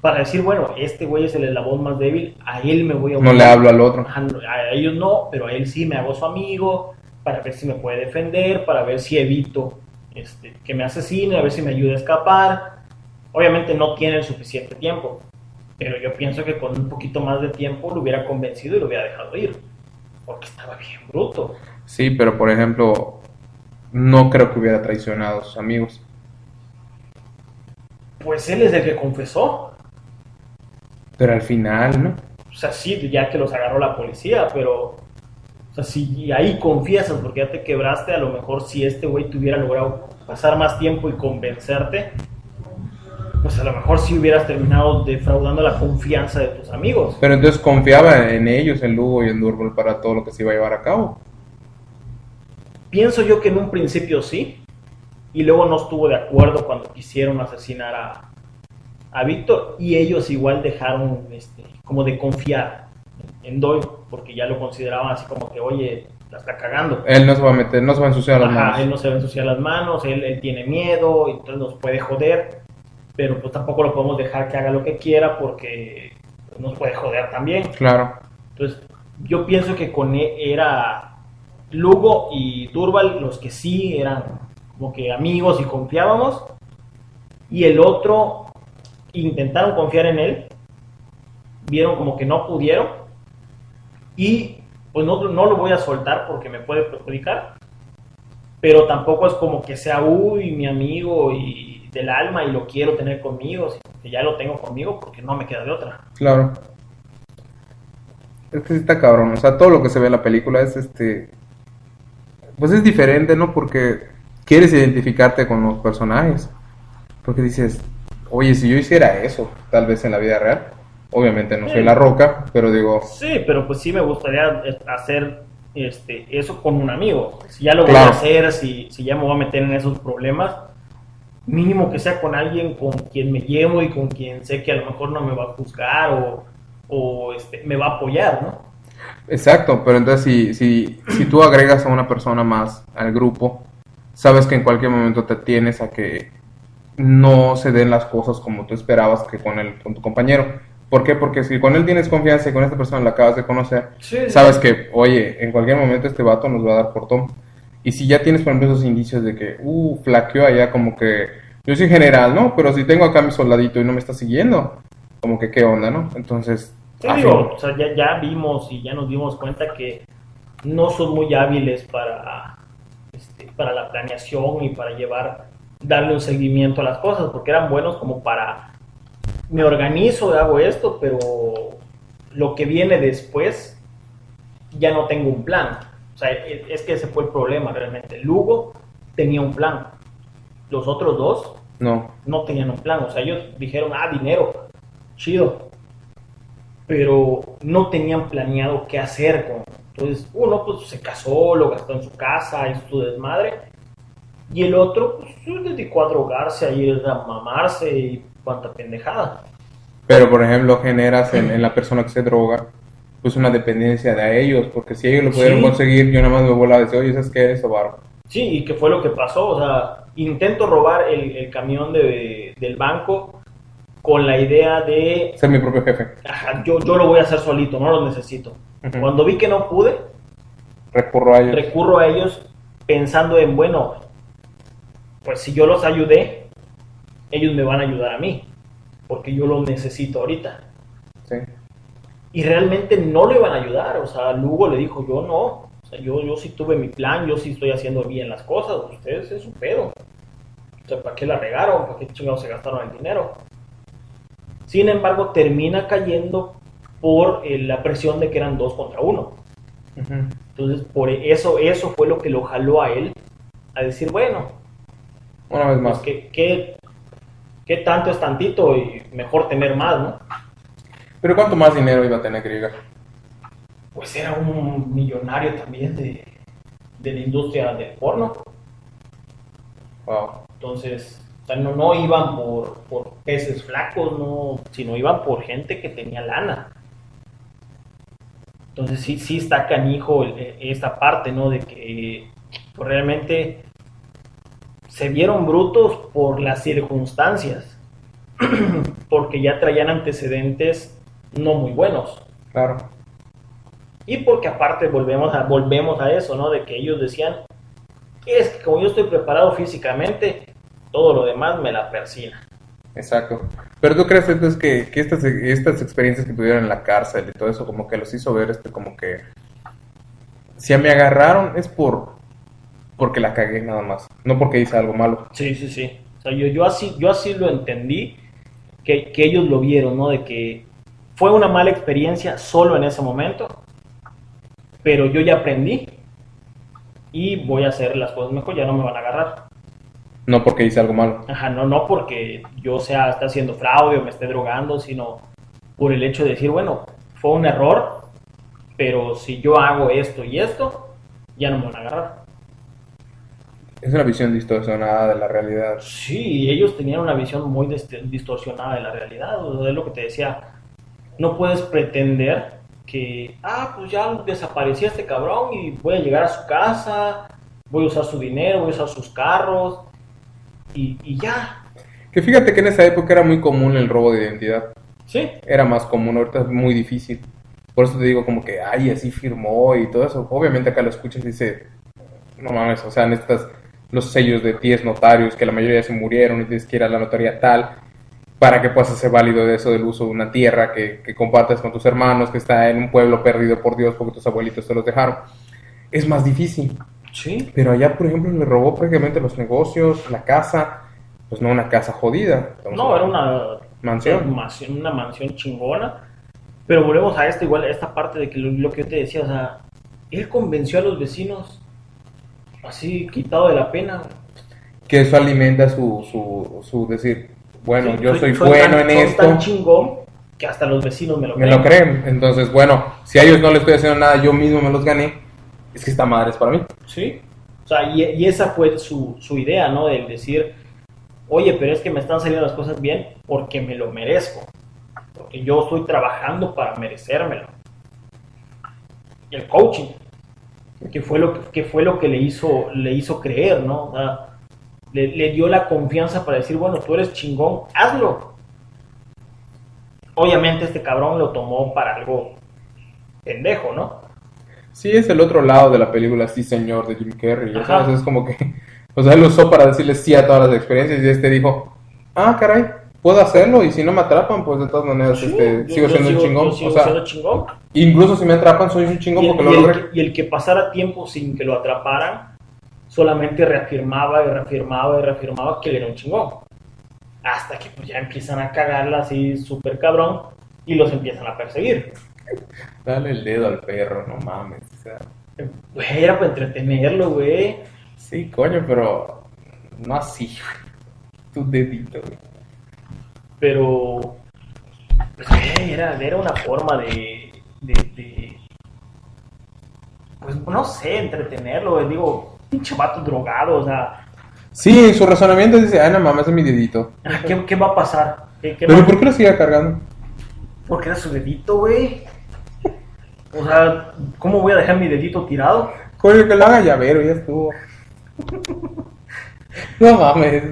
para decir, bueno, este güey es el eslabón más débil, a él me voy a No le hablo al otro. No, A ellos no, pero a él sí me hago su amigo, para ver si me puede defender, para ver si evito este, que me asesine, a ver si me ayuda a escapar. Obviamente no tiene el suficiente tiempo, pero yo pienso que con un poquito más de tiempo lo hubiera convencido y lo hubiera dejado ir, porque estaba bien bruto. Sí, pero por ejemplo, no creo que hubiera traicionado a sus amigos. Pues él es el que confesó, Pero al final, ¿no? o sea, sí, ya que los agarró la policía, pero, o sea, si ahí confiesas porque ya te quebraste, a lo mejor si este güey te hubiera logrado pasar más tiempo y convencerte, pues a lo mejor sí hubieras terminado defraudando la confianza de tus amigos. Pero entonces confiaba en ellos, en Lugo y en Durbol para todo lo que se iba a llevar a cabo. Pienso yo que en un principio sí, y luego no estuvo de acuerdo cuando quisieron asesinar a, a Víctor, y ellos igual dejaron este, como de confiar en Doyle, porque ya lo consideraban así como que, oye, la está cagando. Él no se va a meter, no se va a ensuciar las manos. él no se va a ensuciar las manos, él, él tiene miedo, entonces nos puede joder, pero pues tampoco lo podemos dejar que haga lo que quiera porque nos puede joder también. Claro. Entonces, yo pienso que con él era Lugo y Durval los que sí eran como que amigos y confiábamos, y el otro intentaron confiar en él, vieron como que no pudieron, y pues no, no lo voy a soltar porque me puede perjudicar, pero tampoco es como que sea, uy, mi amigo y del alma y lo quiero tener conmigo, que ya lo tengo conmigo porque no me queda de otra. Claro. Es que sí está cabrón. O sea, todo lo que se ve en la película es este. Pues es diferente, ¿no? Porque quieres identificarte con los personajes. Porque dices, oye, si yo hiciera eso, tal vez en la vida real. Obviamente no soy la roca, pero digo, Sí, pero pues sí me gustaría eh, hacer este, eso con un amigo. Si ya lo voy a hacer, si, si ya me voy a meter en esos problemas, mínimo que sea con alguien con quien me llevo y con quien sé que a lo mejor no me va a juzgar o, o, este, me va a apoyar, ¿no? exacto, pero entonces si, si, si tú agregas a una persona más al grupo, sabes que en cualquier momento te tienes a que no se den las cosas como tú esperabas que con, el, con tu compañero. ¿Por qué? Porque si con él tienes confianza y con esta persona la acabas de conocer, sabes que, oye, en cualquier momento este vato nos va a dar por tom. Y si ya tienes, por ejemplo, esos indicios de que, uh, flaqueó allá, como que yo soy general, ¿no? Pero si tengo acá a mi soldadito y no me está siguiendo, como que, ¿qué onda, no? Entonces, Sí, digo, o sea, ya, ya vimos y ya nos dimos cuenta que no son muy hábiles para, este, para la planeación y para llevar, darle un seguimiento a las cosas, porque eran buenos como para, me organizo, hago esto, pero lo que viene después, ya no tengo un plan. O sea, e- es que ese fue el problema realmente. Lugo tenía un plan, los otros dos no. no tenían un plan. O sea, ellos dijeron, ah, dinero, chido. Pero no tenían planeado qué hacer con. Entonces, uno pues se casó, lo gastó en su casa, hizo su desmadre. Y el otro, pues se dedicó a drogarse, a ir a mamarse y cuanta pendejada. Pero, por ejemplo, generas en, en la persona que se droga, pues una dependencia de ellos, porque si ellos lo pudieron Sí. conseguir, yo nada más me vuelvo a decir, oye, ¿sabes qué? Eso, varo. Sí, y qué fue lo que pasó. O sea, intento robar el, el camión de- del banco con la idea de, Ser mi propio jefe. "Ajá, yo, yo lo voy a hacer solito, no lo necesito. Ujú. Cuando vi que no pude, Recurro a ellos. recurro a ellos pensando en, bueno, pues si yo los ayudé, ellos me van a ayudar a mí, porque yo lo necesito ahorita. Sí. Y realmente no le van a ayudar, o sea, Lugo le dijo, yo no, o sea, yo, yo sí tuve mi plan, yo sí estoy haciendo bien las cosas, ustedes es su pedo. O sea, ¿para qué la regaron? ¿Para qué chingados se gastaron el dinero? Sin embargo, termina cayendo por eh, la presión de que eran dos contra uno. Ujú. Entonces, por eso, eso fue lo que lo jaló a él a decir, bueno, Una vez pues más. ¿qué, qué, qué tanto es tantito y mejor tener más, ¿no? Pero ¿cuánto más dinero iba a tener que llegar? Pues era un millonario también de, de la industria del porno. Wow. Entonces, o sea, no, no iban por, por peces flacos, no, sino iban por gente que tenía lana. Entonces sí, sí está canijo e- esta parte, ¿no? De que pues, realmente se vieron brutos por las circunstancias, porque ya traían antecedentes no muy buenos. Claro. Y porque aparte volvemos a, volvemos a eso, ¿no? De que ellos decían, es que como yo estoy preparado físicamente, todo lo demás me la persina. Exacto. Pero tú crees entonces que, que estas, estas experiencias que tuvieron en la cárcel y todo eso como que los hizo ver este como que si me agarraron es por porque la cagué nada más, no porque hice algo malo. Sí, sí, sí. O sea, yo, yo, así, yo así lo entendí, que, que ellos lo vieron, ¿no? De que fue una mala experiencia solo en ese momento, pero yo ya aprendí y voy a hacer las cosas mejor, ya no me van a agarrar. No porque hice algo malo. Ajá, no, no porque yo sea, esté haciendo fraude o me esté drogando, sino por el hecho de decir, bueno, fue un error, pero si yo hago esto y esto, ya no me van a agarrar. Es una visión distorsionada de la realidad. Sí, ellos tenían una visión muy dis- distorsionada de la realidad, o sea, es lo que te decía, no puedes pretender que, ah, pues ya desapareció este cabrón y voy a llegar a su casa, voy a usar su dinero, voy a usar sus carros y, y ya, Que fíjate que en esa época era muy común el robo de identidad. ¿sí? Era más común, ahorita es muy difícil. Por eso te digo como que, ay, así firmó y todo eso. Obviamente acá lo escuchas y dice, no mames, o sea, necesitas los sellos de 10 notarios, que la mayoría se murieron y tienes que ir a la notaría tal, para que puedas hacer válido de eso del uso de una tierra que, que compartes con tus hermanos, que está en un pueblo perdido por Dios porque tus abuelitos te los dejaron. Es más difícil. Sí, Pero allá, por ejemplo, le robó prácticamente los negocios, la casa, pues no una casa jodida. no, era una Mansión. Una mansión, una mansión chingona. Pero volvemos a esto, igual, a esta parte de que lo, lo que yo te decía, o sea, él convenció a los vecinos así quitado de la pena. que eso alimenta su, su, su decir, bueno, Sí, yo soy soy bueno tan- en esto, tan chingón que hasta los vecinos me lo me creen. lo creen. Entonces, bueno, si a ellos no les estoy haciendo nada, yo mismo me los gané, es que esta madre es para mí. Sí. O sea, y, y esa fue su, su idea, ¿no? Del decir, oye, pero es que me están saliendo las cosas bien porque me lo merezco. Porque yo estoy trabajando para merecérmelo. Y el coaching, que fue lo que, que fue lo que le hizo, le hizo creer, ¿no? O sea, le, le dio la confianza para decir, bueno, tú eres chingón, hazlo. Obviamente este cabrón lo tomó para algo pendejo, ¿no? Sí, es el otro lado de la película, sí señor, de Jim Carrey, sabes, es como que, o sea, él lo usó para decirle sí a todas las experiencias y este dijo, ah, caray, puedo hacerlo y si no me atrapan, pues de todas maneras, Sí, este, yo- sigo yo siendo un chingón. yo sigo o sea, siendo chingón. incluso si me atrapan, soy un chingón el, porque lo logré. y el que pasara tiempo sin que lo atraparan, solamente reafirmaba y reafirmaba y reafirmaba que él era un chingón. Hasta que pues, ya empiezan a cagarla así súper cabrón y los empiezan a perseguir. Dale el dedo al perro, no mames. O sea, Güey, era para entretenerlo, güey. sí, coño, pero no así. Tu dedito, güey. Pero, pues, era, era una forma de, de, de- pues, no sé, entretenerlo. Digo, pinche vato drogado, o sea, Sí, su razonamiento dice, ay, no mames, es mi dedito. ¿qué, qué va a pasar? ¿Qué, qué Pero va- ¿por qué lo sigue cargando? Porque era su dedito, güey. O sea, ¿cómo voy a dejar mi dedito tirado? Coño, que lo haga llavero, ya estuvo. No mames,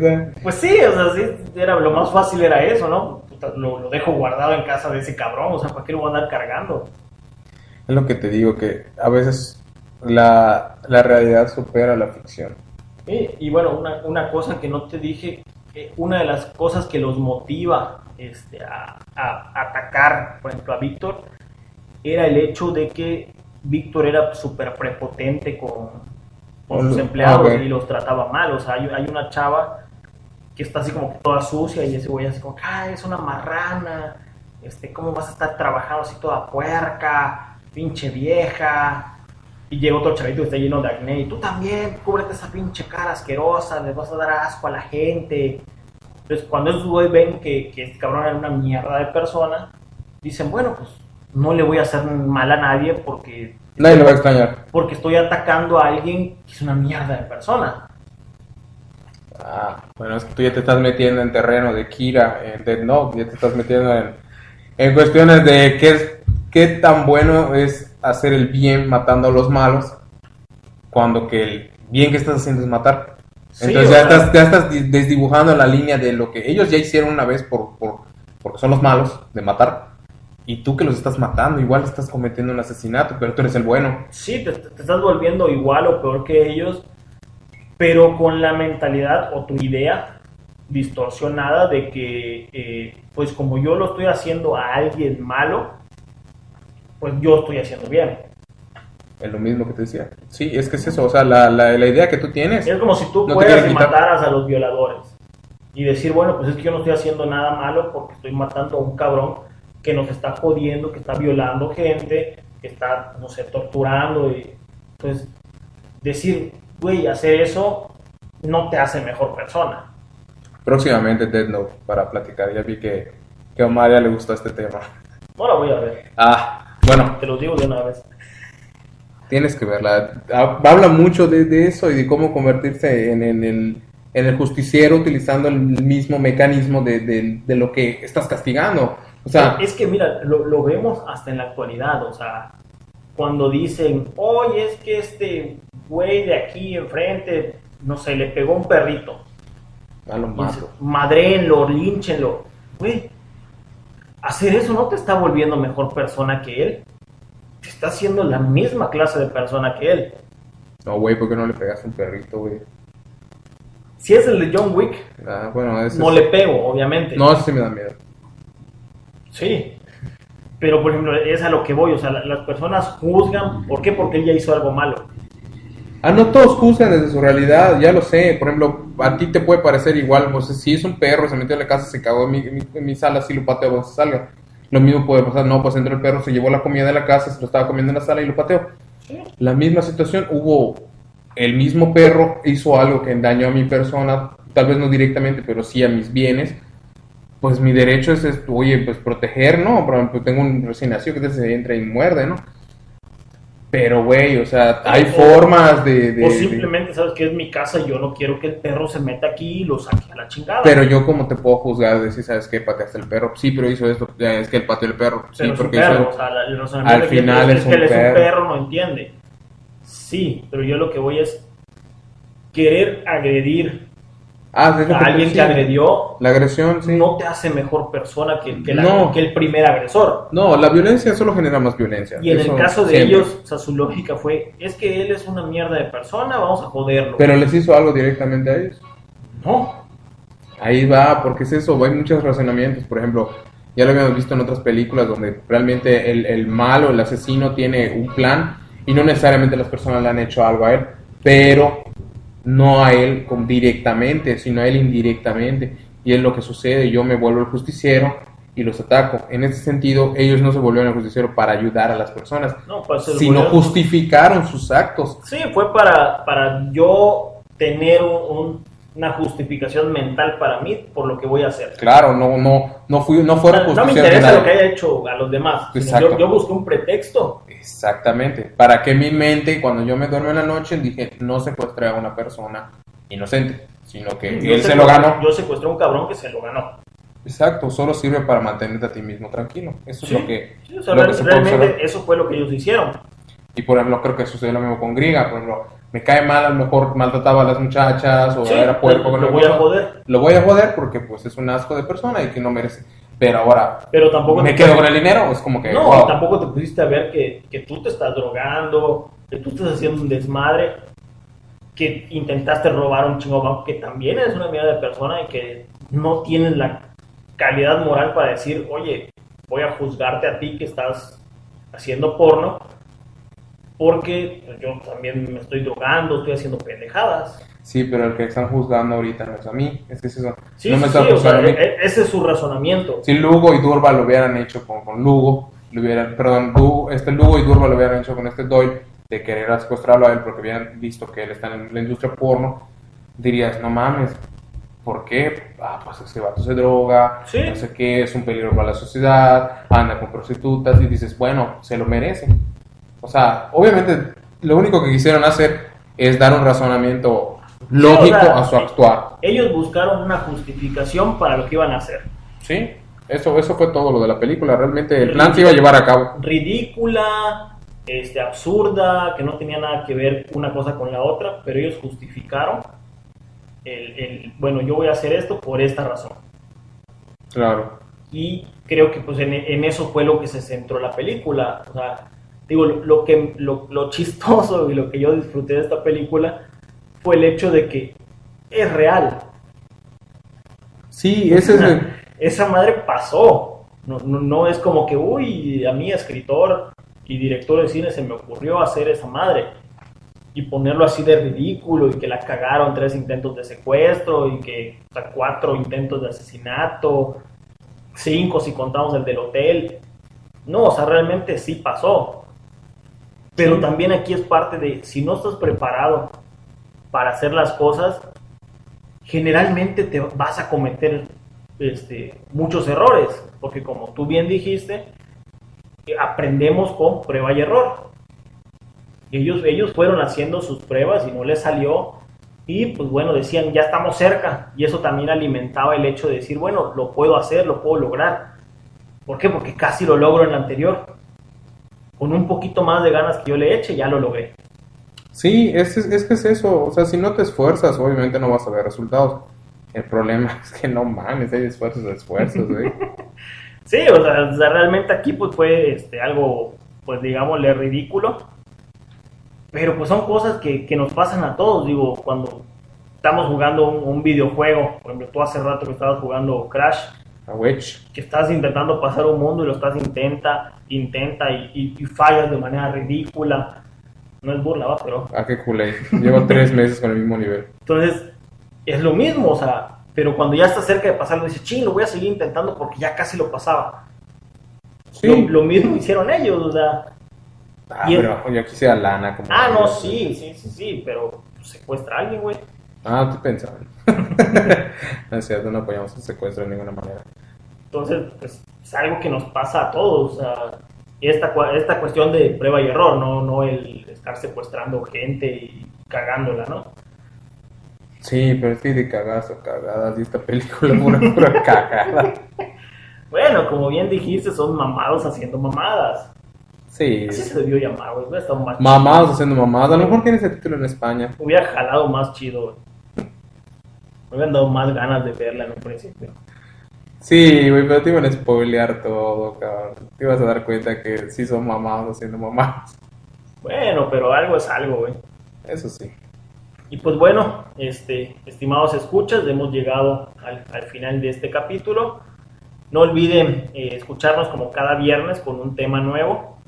Pues sí, o sea, sí, era, lo más fácil era eso, ¿no? lo, lo dejo guardado en casa de ese cabrón, o sea, ¿para qué lo voy a andar cargando? Es lo que te digo, que a veces la, la realidad supera la ficción. Y, y bueno, una, una cosa que no te dije, eh, una de las cosas que los motiva este, a, a atacar, por ejemplo, a Víctor, era el hecho de que Víctor era súper prepotente con, con sus empleados y los trataba mal. O sea, hay, hay una chava que está así como toda sucia y ese güey así como, ah, es una marrana, este, ¿cómo vas a estar trabajando así toda puerca, pinche vieja? Y llega otro chavito que está lleno de acné y tú también, cúbrete esa pinche cara asquerosa, les vas a dar asco a la gente. Entonces, cuando esos güeyes ven que, que este cabrón era una mierda de persona, dicen, bueno, pues no le voy a hacer mal a nadie porque Nadie lo va a extrañar. porque estoy atacando a alguien que es una mierda de persona. Ah, bueno, es que tú ya te estás metiendo en terreno de Kira, en Dead Note, ya te estás metiendo en, en cuestiones de qué, es, qué tan bueno es hacer el bien matando a los malos, cuando que el bien que estás haciendo es matar. Sí, Entonces ya sea- estás, ya estás di- desdibujando la línea de lo que ellos ya hicieron una vez por, por, porque son los malos de matar. Y tú que los estás matando, igual estás cometiendo un asesinato, pero tú eres el bueno. Sí, te, te estás volviendo igual o peor que ellos, pero con la mentalidad o tu idea distorsionada de que, eh, pues como yo lo estoy haciendo a alguien malo, pues yo estoy haciendo bien. Es lo mismo que te decía. Sí, es que es eso, o sea, la, la, la idea que tú tienes. Es como si tú No fueras y mataras a los violadores y decir, bueno, pues es que yo no estoy haciendo nada malo porque estoy matando a un cabrón que nos está jodiendo, que está violando gente, que está, no sé, torturando. Y, entonces, decir, güey, hacer eso no te hace mejor persona. Próximamente Dead Note para platicar. Ya vi que, que a Omar ya le gustó este tema. No la voy a ver, Ah, bueno, te lo digo de una vez. tienes que verla. Ha- Habla mucho de, de eso y de cómo convertirse en, en el, en el justiciero utilizando el mismo mecanismo de, de- de lo que estás castigando. O sea, es que mira, lo, lo vemos hasta en la actualidad, o sea, cuando dicen, oye, es que este güey de aquí enfrente, no sé, le pegó un perrito. a lo. Madréenlo, línchenlo. Güey, hacer eso no te está volviendo mejor persona que él. Te está haciendo la misma clase de persona que él. No, güey, ¿por qué no le pegaste un perrito, güey? Si es el de John Wick, Ah, bueno, ese no es- le pego, obviamente. No, eso sí me da miedo. Sí. Pero, por ejemplo, es a lo que voy. O sea, la- las personas juzgan. ¿Por qué? Porque él ya hizo algo malo. Ah, no todos juzgan desde su realidad, ya lo sé. Por ejemplo, a ti te puede parecer igual. Pues, si es un perro, se metió en la casa, se cagó en mi, en mi, sala, sí lo pateo se salga. Lo mismo puede pasar, no, pues entró el perro, se llevó la comida de la casa, se lo estaba comiendo en la sala y lo pateó. La misma situación, hubo el mismo perro, hizo algo que dañó a mi persona, tal vez no directamente, pero sí a mis bienes. Pues mi derecho es, es, oye, pues proteger, ¿no? Por ejemplo, tengo un recién nacido que se entra y muerde, ¿no? Pero, güey, o sea, hay O- formas de... de- o de- simplemente, ¿sabes que Es mi casa y yo no quiero que el perro se meta aquí y lo saque a la chingada. Pero yo como te puedo juzgar, decir, ¿sabes qué? Pateaste el perro. Sí, pero hizo esto. Es que él pateó el perro. Sí, Pero es un porque perro, hizo... o sea, la- el razonamiento Al que final es, es que un él es un perro. perro, no entiende. Sí, pero yo lo que voy es querer agredir Ah, es a alguien que agredió La agresión, sí. no te hace mejor persona que, que la- No. que el primer agresor. No, la violencia solo genera más violencia. Y en Eso el caso de siempre. ellos, o sea, su lógica fue, es que él es una mierda de persona, vamos a joderlo. Pero les hizo algo directamente a ellos. no, Ahí va, porque es eso, hay muchos razonamientos. Por ejemplo, ya lo habíamos visto en otras películas donde realmente el, el malo, el asesino tiene un plan y no necesariamente las personas le han hecho algo a él, pero no a él directamente, sino a él indirectamente. Y es lo que sucede, yo me vuelvo el justiciero y los ataco. En ese sentido, ellos no se volvieron el justiciero para ayudar a las personas, no, pues sino justificaron sus actos. Sí, fue para, para yo tener un- un- una justificación mental para mí por lo que voy a hacer. Claro, no, no, no, fui, no fueron no me justicias de interesa lo que haya hecho a los demás. Yo, yo busqué un pretexto. Exactamente. Para que mi mente, cuando yo me duermo en la noche, dije, no secuestré a una persona inocente, sino que Yo él se lo ganó. Yo secuestré a un cabrón que se lo ganó. Exacto, solo sirve para mantenerte a ti mismo tranquilo. Eso Sí, es lo que... sí, o sea, lo que real- se puede realmente eso fue lo que ellos hicieron. Y por ejemplo, creo que sucede lo mismo con Griga. Por ejemplo, me cae mal, a lo mejor maltrataba a las muchas o Sí, era puerco. lo la voy a joder. Lo voy a joder porque pues es un asco de persona y que no merece. Pero ahora, Pero tampoco ¿me quedo con el dinero? Es como que, No, wow. tampoco te pusiste a ver que, que tú te estás drogando, que tú estás haciendo un desmadre, que intentaste robar un chingo banco, que también eres una mierda de persona y que no tienes la calidad moral para decir, oye, voy a juzgarte a ti que estás haciendo porno, porque yo también me estoy drogando, estoy haciendo pendejadas. Sí, pero el que están juzgando ahorita no es a mí. Es que es eso. Sí, no me sí, están sí, o sea, juzgando a mí. e- ese es su razonamiento. Si Lugo y Durba lo hubieran hecho con, con Lugo, lo hubieran, perdón, Lugo- este Lugo y Durba lo hubieran hecho con este Doyle, de querer secuestrarlo a él porque habían visto que él está en la industria porno, dirías, no mames, ¿por qué? Ah, pues ese vato se droga, Sí. no sé qué, es un peligro para la sociedad, anda con prostitutas y dices, bueno, se lo merece. O sea, obviamente lo único que quisieron hacer es dar un razonamiento lógico o sea, a su actuar. Ellos buscaron una justificación para lo que iban a hacer. Sí, eso, eso fue todo lo de la película. Realmente el plan se iba a llevar a cabo. ridícula, este, absurda, que no tenía nada que ver una cosa con la otra, pero ellos justificaron el, el, bueno, yo voy a hacer esto por esta razón. Claro. Y creo que pues en, en eso fue lo que se centró la película. O sea, digo, lo, que, lo, lo chistoso y lo que yo disfruté de esta película fue el hecho de que es real. Sí, ese es. Esa madre pasó. No, no, no es como que, uy, a mí, escritor y director de cine, se me ocurrió hacer esa madre. Y ponerlo así de ridículo y que la cagaron tres intentos de secuestro y que o sea, cuatro intentos de asesinato, cinco si contamos el del hotel. No, o sea, realmente sí pasó. Pero también aquí es parte de, si no estás preparado para hacer las cosas, generalmente te vas a cometer este, muchos errores, porque como tú bien dijiste, aprendemos con prueba y error. Ellos, ellos fueron haciendo sus pruebas y no les salió, y pues bueno, decían, ya estamos cerca, y eso también alimentaba el hecho de decir, bueno, lo puedo hacer, lo puedo lograr. ¿Por qué? Porque casi lo logro en la anterior. Con un poquito más de ganas que yo le eche, ya lo logré. Sí, es, es, es que es eso. O sea, si no te esfuerzas, obviamente no vas a ver resultados. El problema es que no mames, hay esfuerzos, esfuerzos, güey. Sí, o sea, o sea, realmente aquí pues fue este, algo, pues digámosle, ridículo. Pero pues son cosas que, que nos pasan a todos, digo, cuando estamos jugando un, un videojuego, por ejemplo, tú hace rato que estabas jugando Crash, A que estás intentando pasar un mundo y lo estás intenta, intenta y, y- y fallas de manera ridícula. No es burla, ¿va? pero Ah, qué culé. Llevo tres meses con el mismo nivel. entonces es lo mismo, o sea, pero cuando ya estás cerca de pasarlo, dices, ching, lo voy a seguir intentando porque ya casi lo pasaba. Sí. Lo, lo mismo hicieron ellos, o sea, Ah, y el- pero yo quisiera lana. Como Ah, no, sí, sí, sí, sí, pero secuestra a alguien, güey. Ah, estoy pensando. no es cierto, no apoyamos el secuestro de ninguna manera. Entonces, pues, es algo que nos pasa a todos. O sea, esta, esta cuestión de prueba y error, no, no el estar secuestrando gente y cagándola, ¿no? Sí, pero sí de cagazo, cagadas. Y esta película pura, pura cagada. Bueno, como bien dijiste, son mamados haciendo mamadas. Sí. Así se debió llamar, güey. Hubiera estado más Mamados haciendo mamadas. A lo mejor tiene ese título en España. Hubiera jalado más chido, güey. Me hubieran dado más ganas de verla en un principio. Sí, güey, pero te iban a spoilear todo, cabrón. Te ibas a dar cuenta que sí son mamados haciendo mamadas. Bueno, pero algo es algo, güey. Eso sí. Y pues bueno, este, estimados escuchas, hemos llegado al, al final de este capítulo. No olviden eh, escucharnos como cada viernes con un tema nuevo.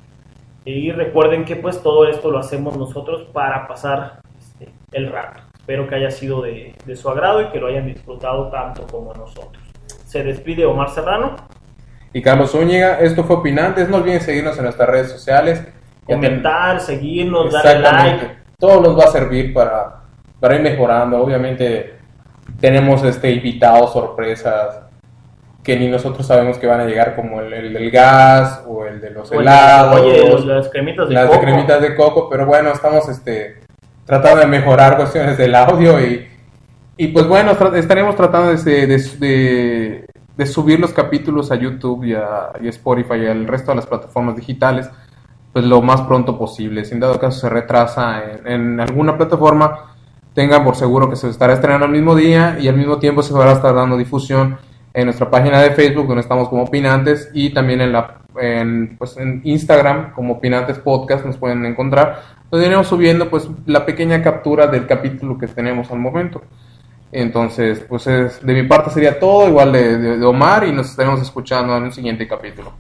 Y recuerden que pues todo esto lo hacemos nosotros para pasar este, el rato. Espero que haya sido de, de su agrado y que lo hayan disfrutado tanto como nosotros. Se despide Omar Serrano. Y Carlos Zúñiga, esto fue Opinantes. No olviden seguirnos en nuestras redes sociales. Ya ten- Comentar, seguirnos, darle like. Todo nos va a servir para, para ir mejorando. Obviamente tenemos este invitados, sorpresas que ni nosotros sabemos que van a llegar, como el, el del gas o el de los Oye, helados, oye, las cremitas de las coco. de cremitas de coco. Pero bueno, estamos este, tratando de mejorar cuestiones del audio y, y pues bueno, tra- estaremos tratando de, de, de- de subir los capítulos a YouTube y a, y a Spotify y al resto de las plataformas digitales pues lo más pronto posible. Si en dado caso se retrasa en, en alguna plataforma, tengan por seguro que se estará estrenando al mismo día y al mismo tiempo se va a estar dando difusión en nuestra página de Facebook donde estamos como Opinantes y también en la en, pues, en Instagram como Opinantes Podcast nos pueden encontrar donde iremos subiendo pues la pequeña captura del capítulo que tenemos al momento. Entonces pues es, de mi parte sería todo igual de, de, de Omar y nos estaremos escuchando en un siguiente capítulo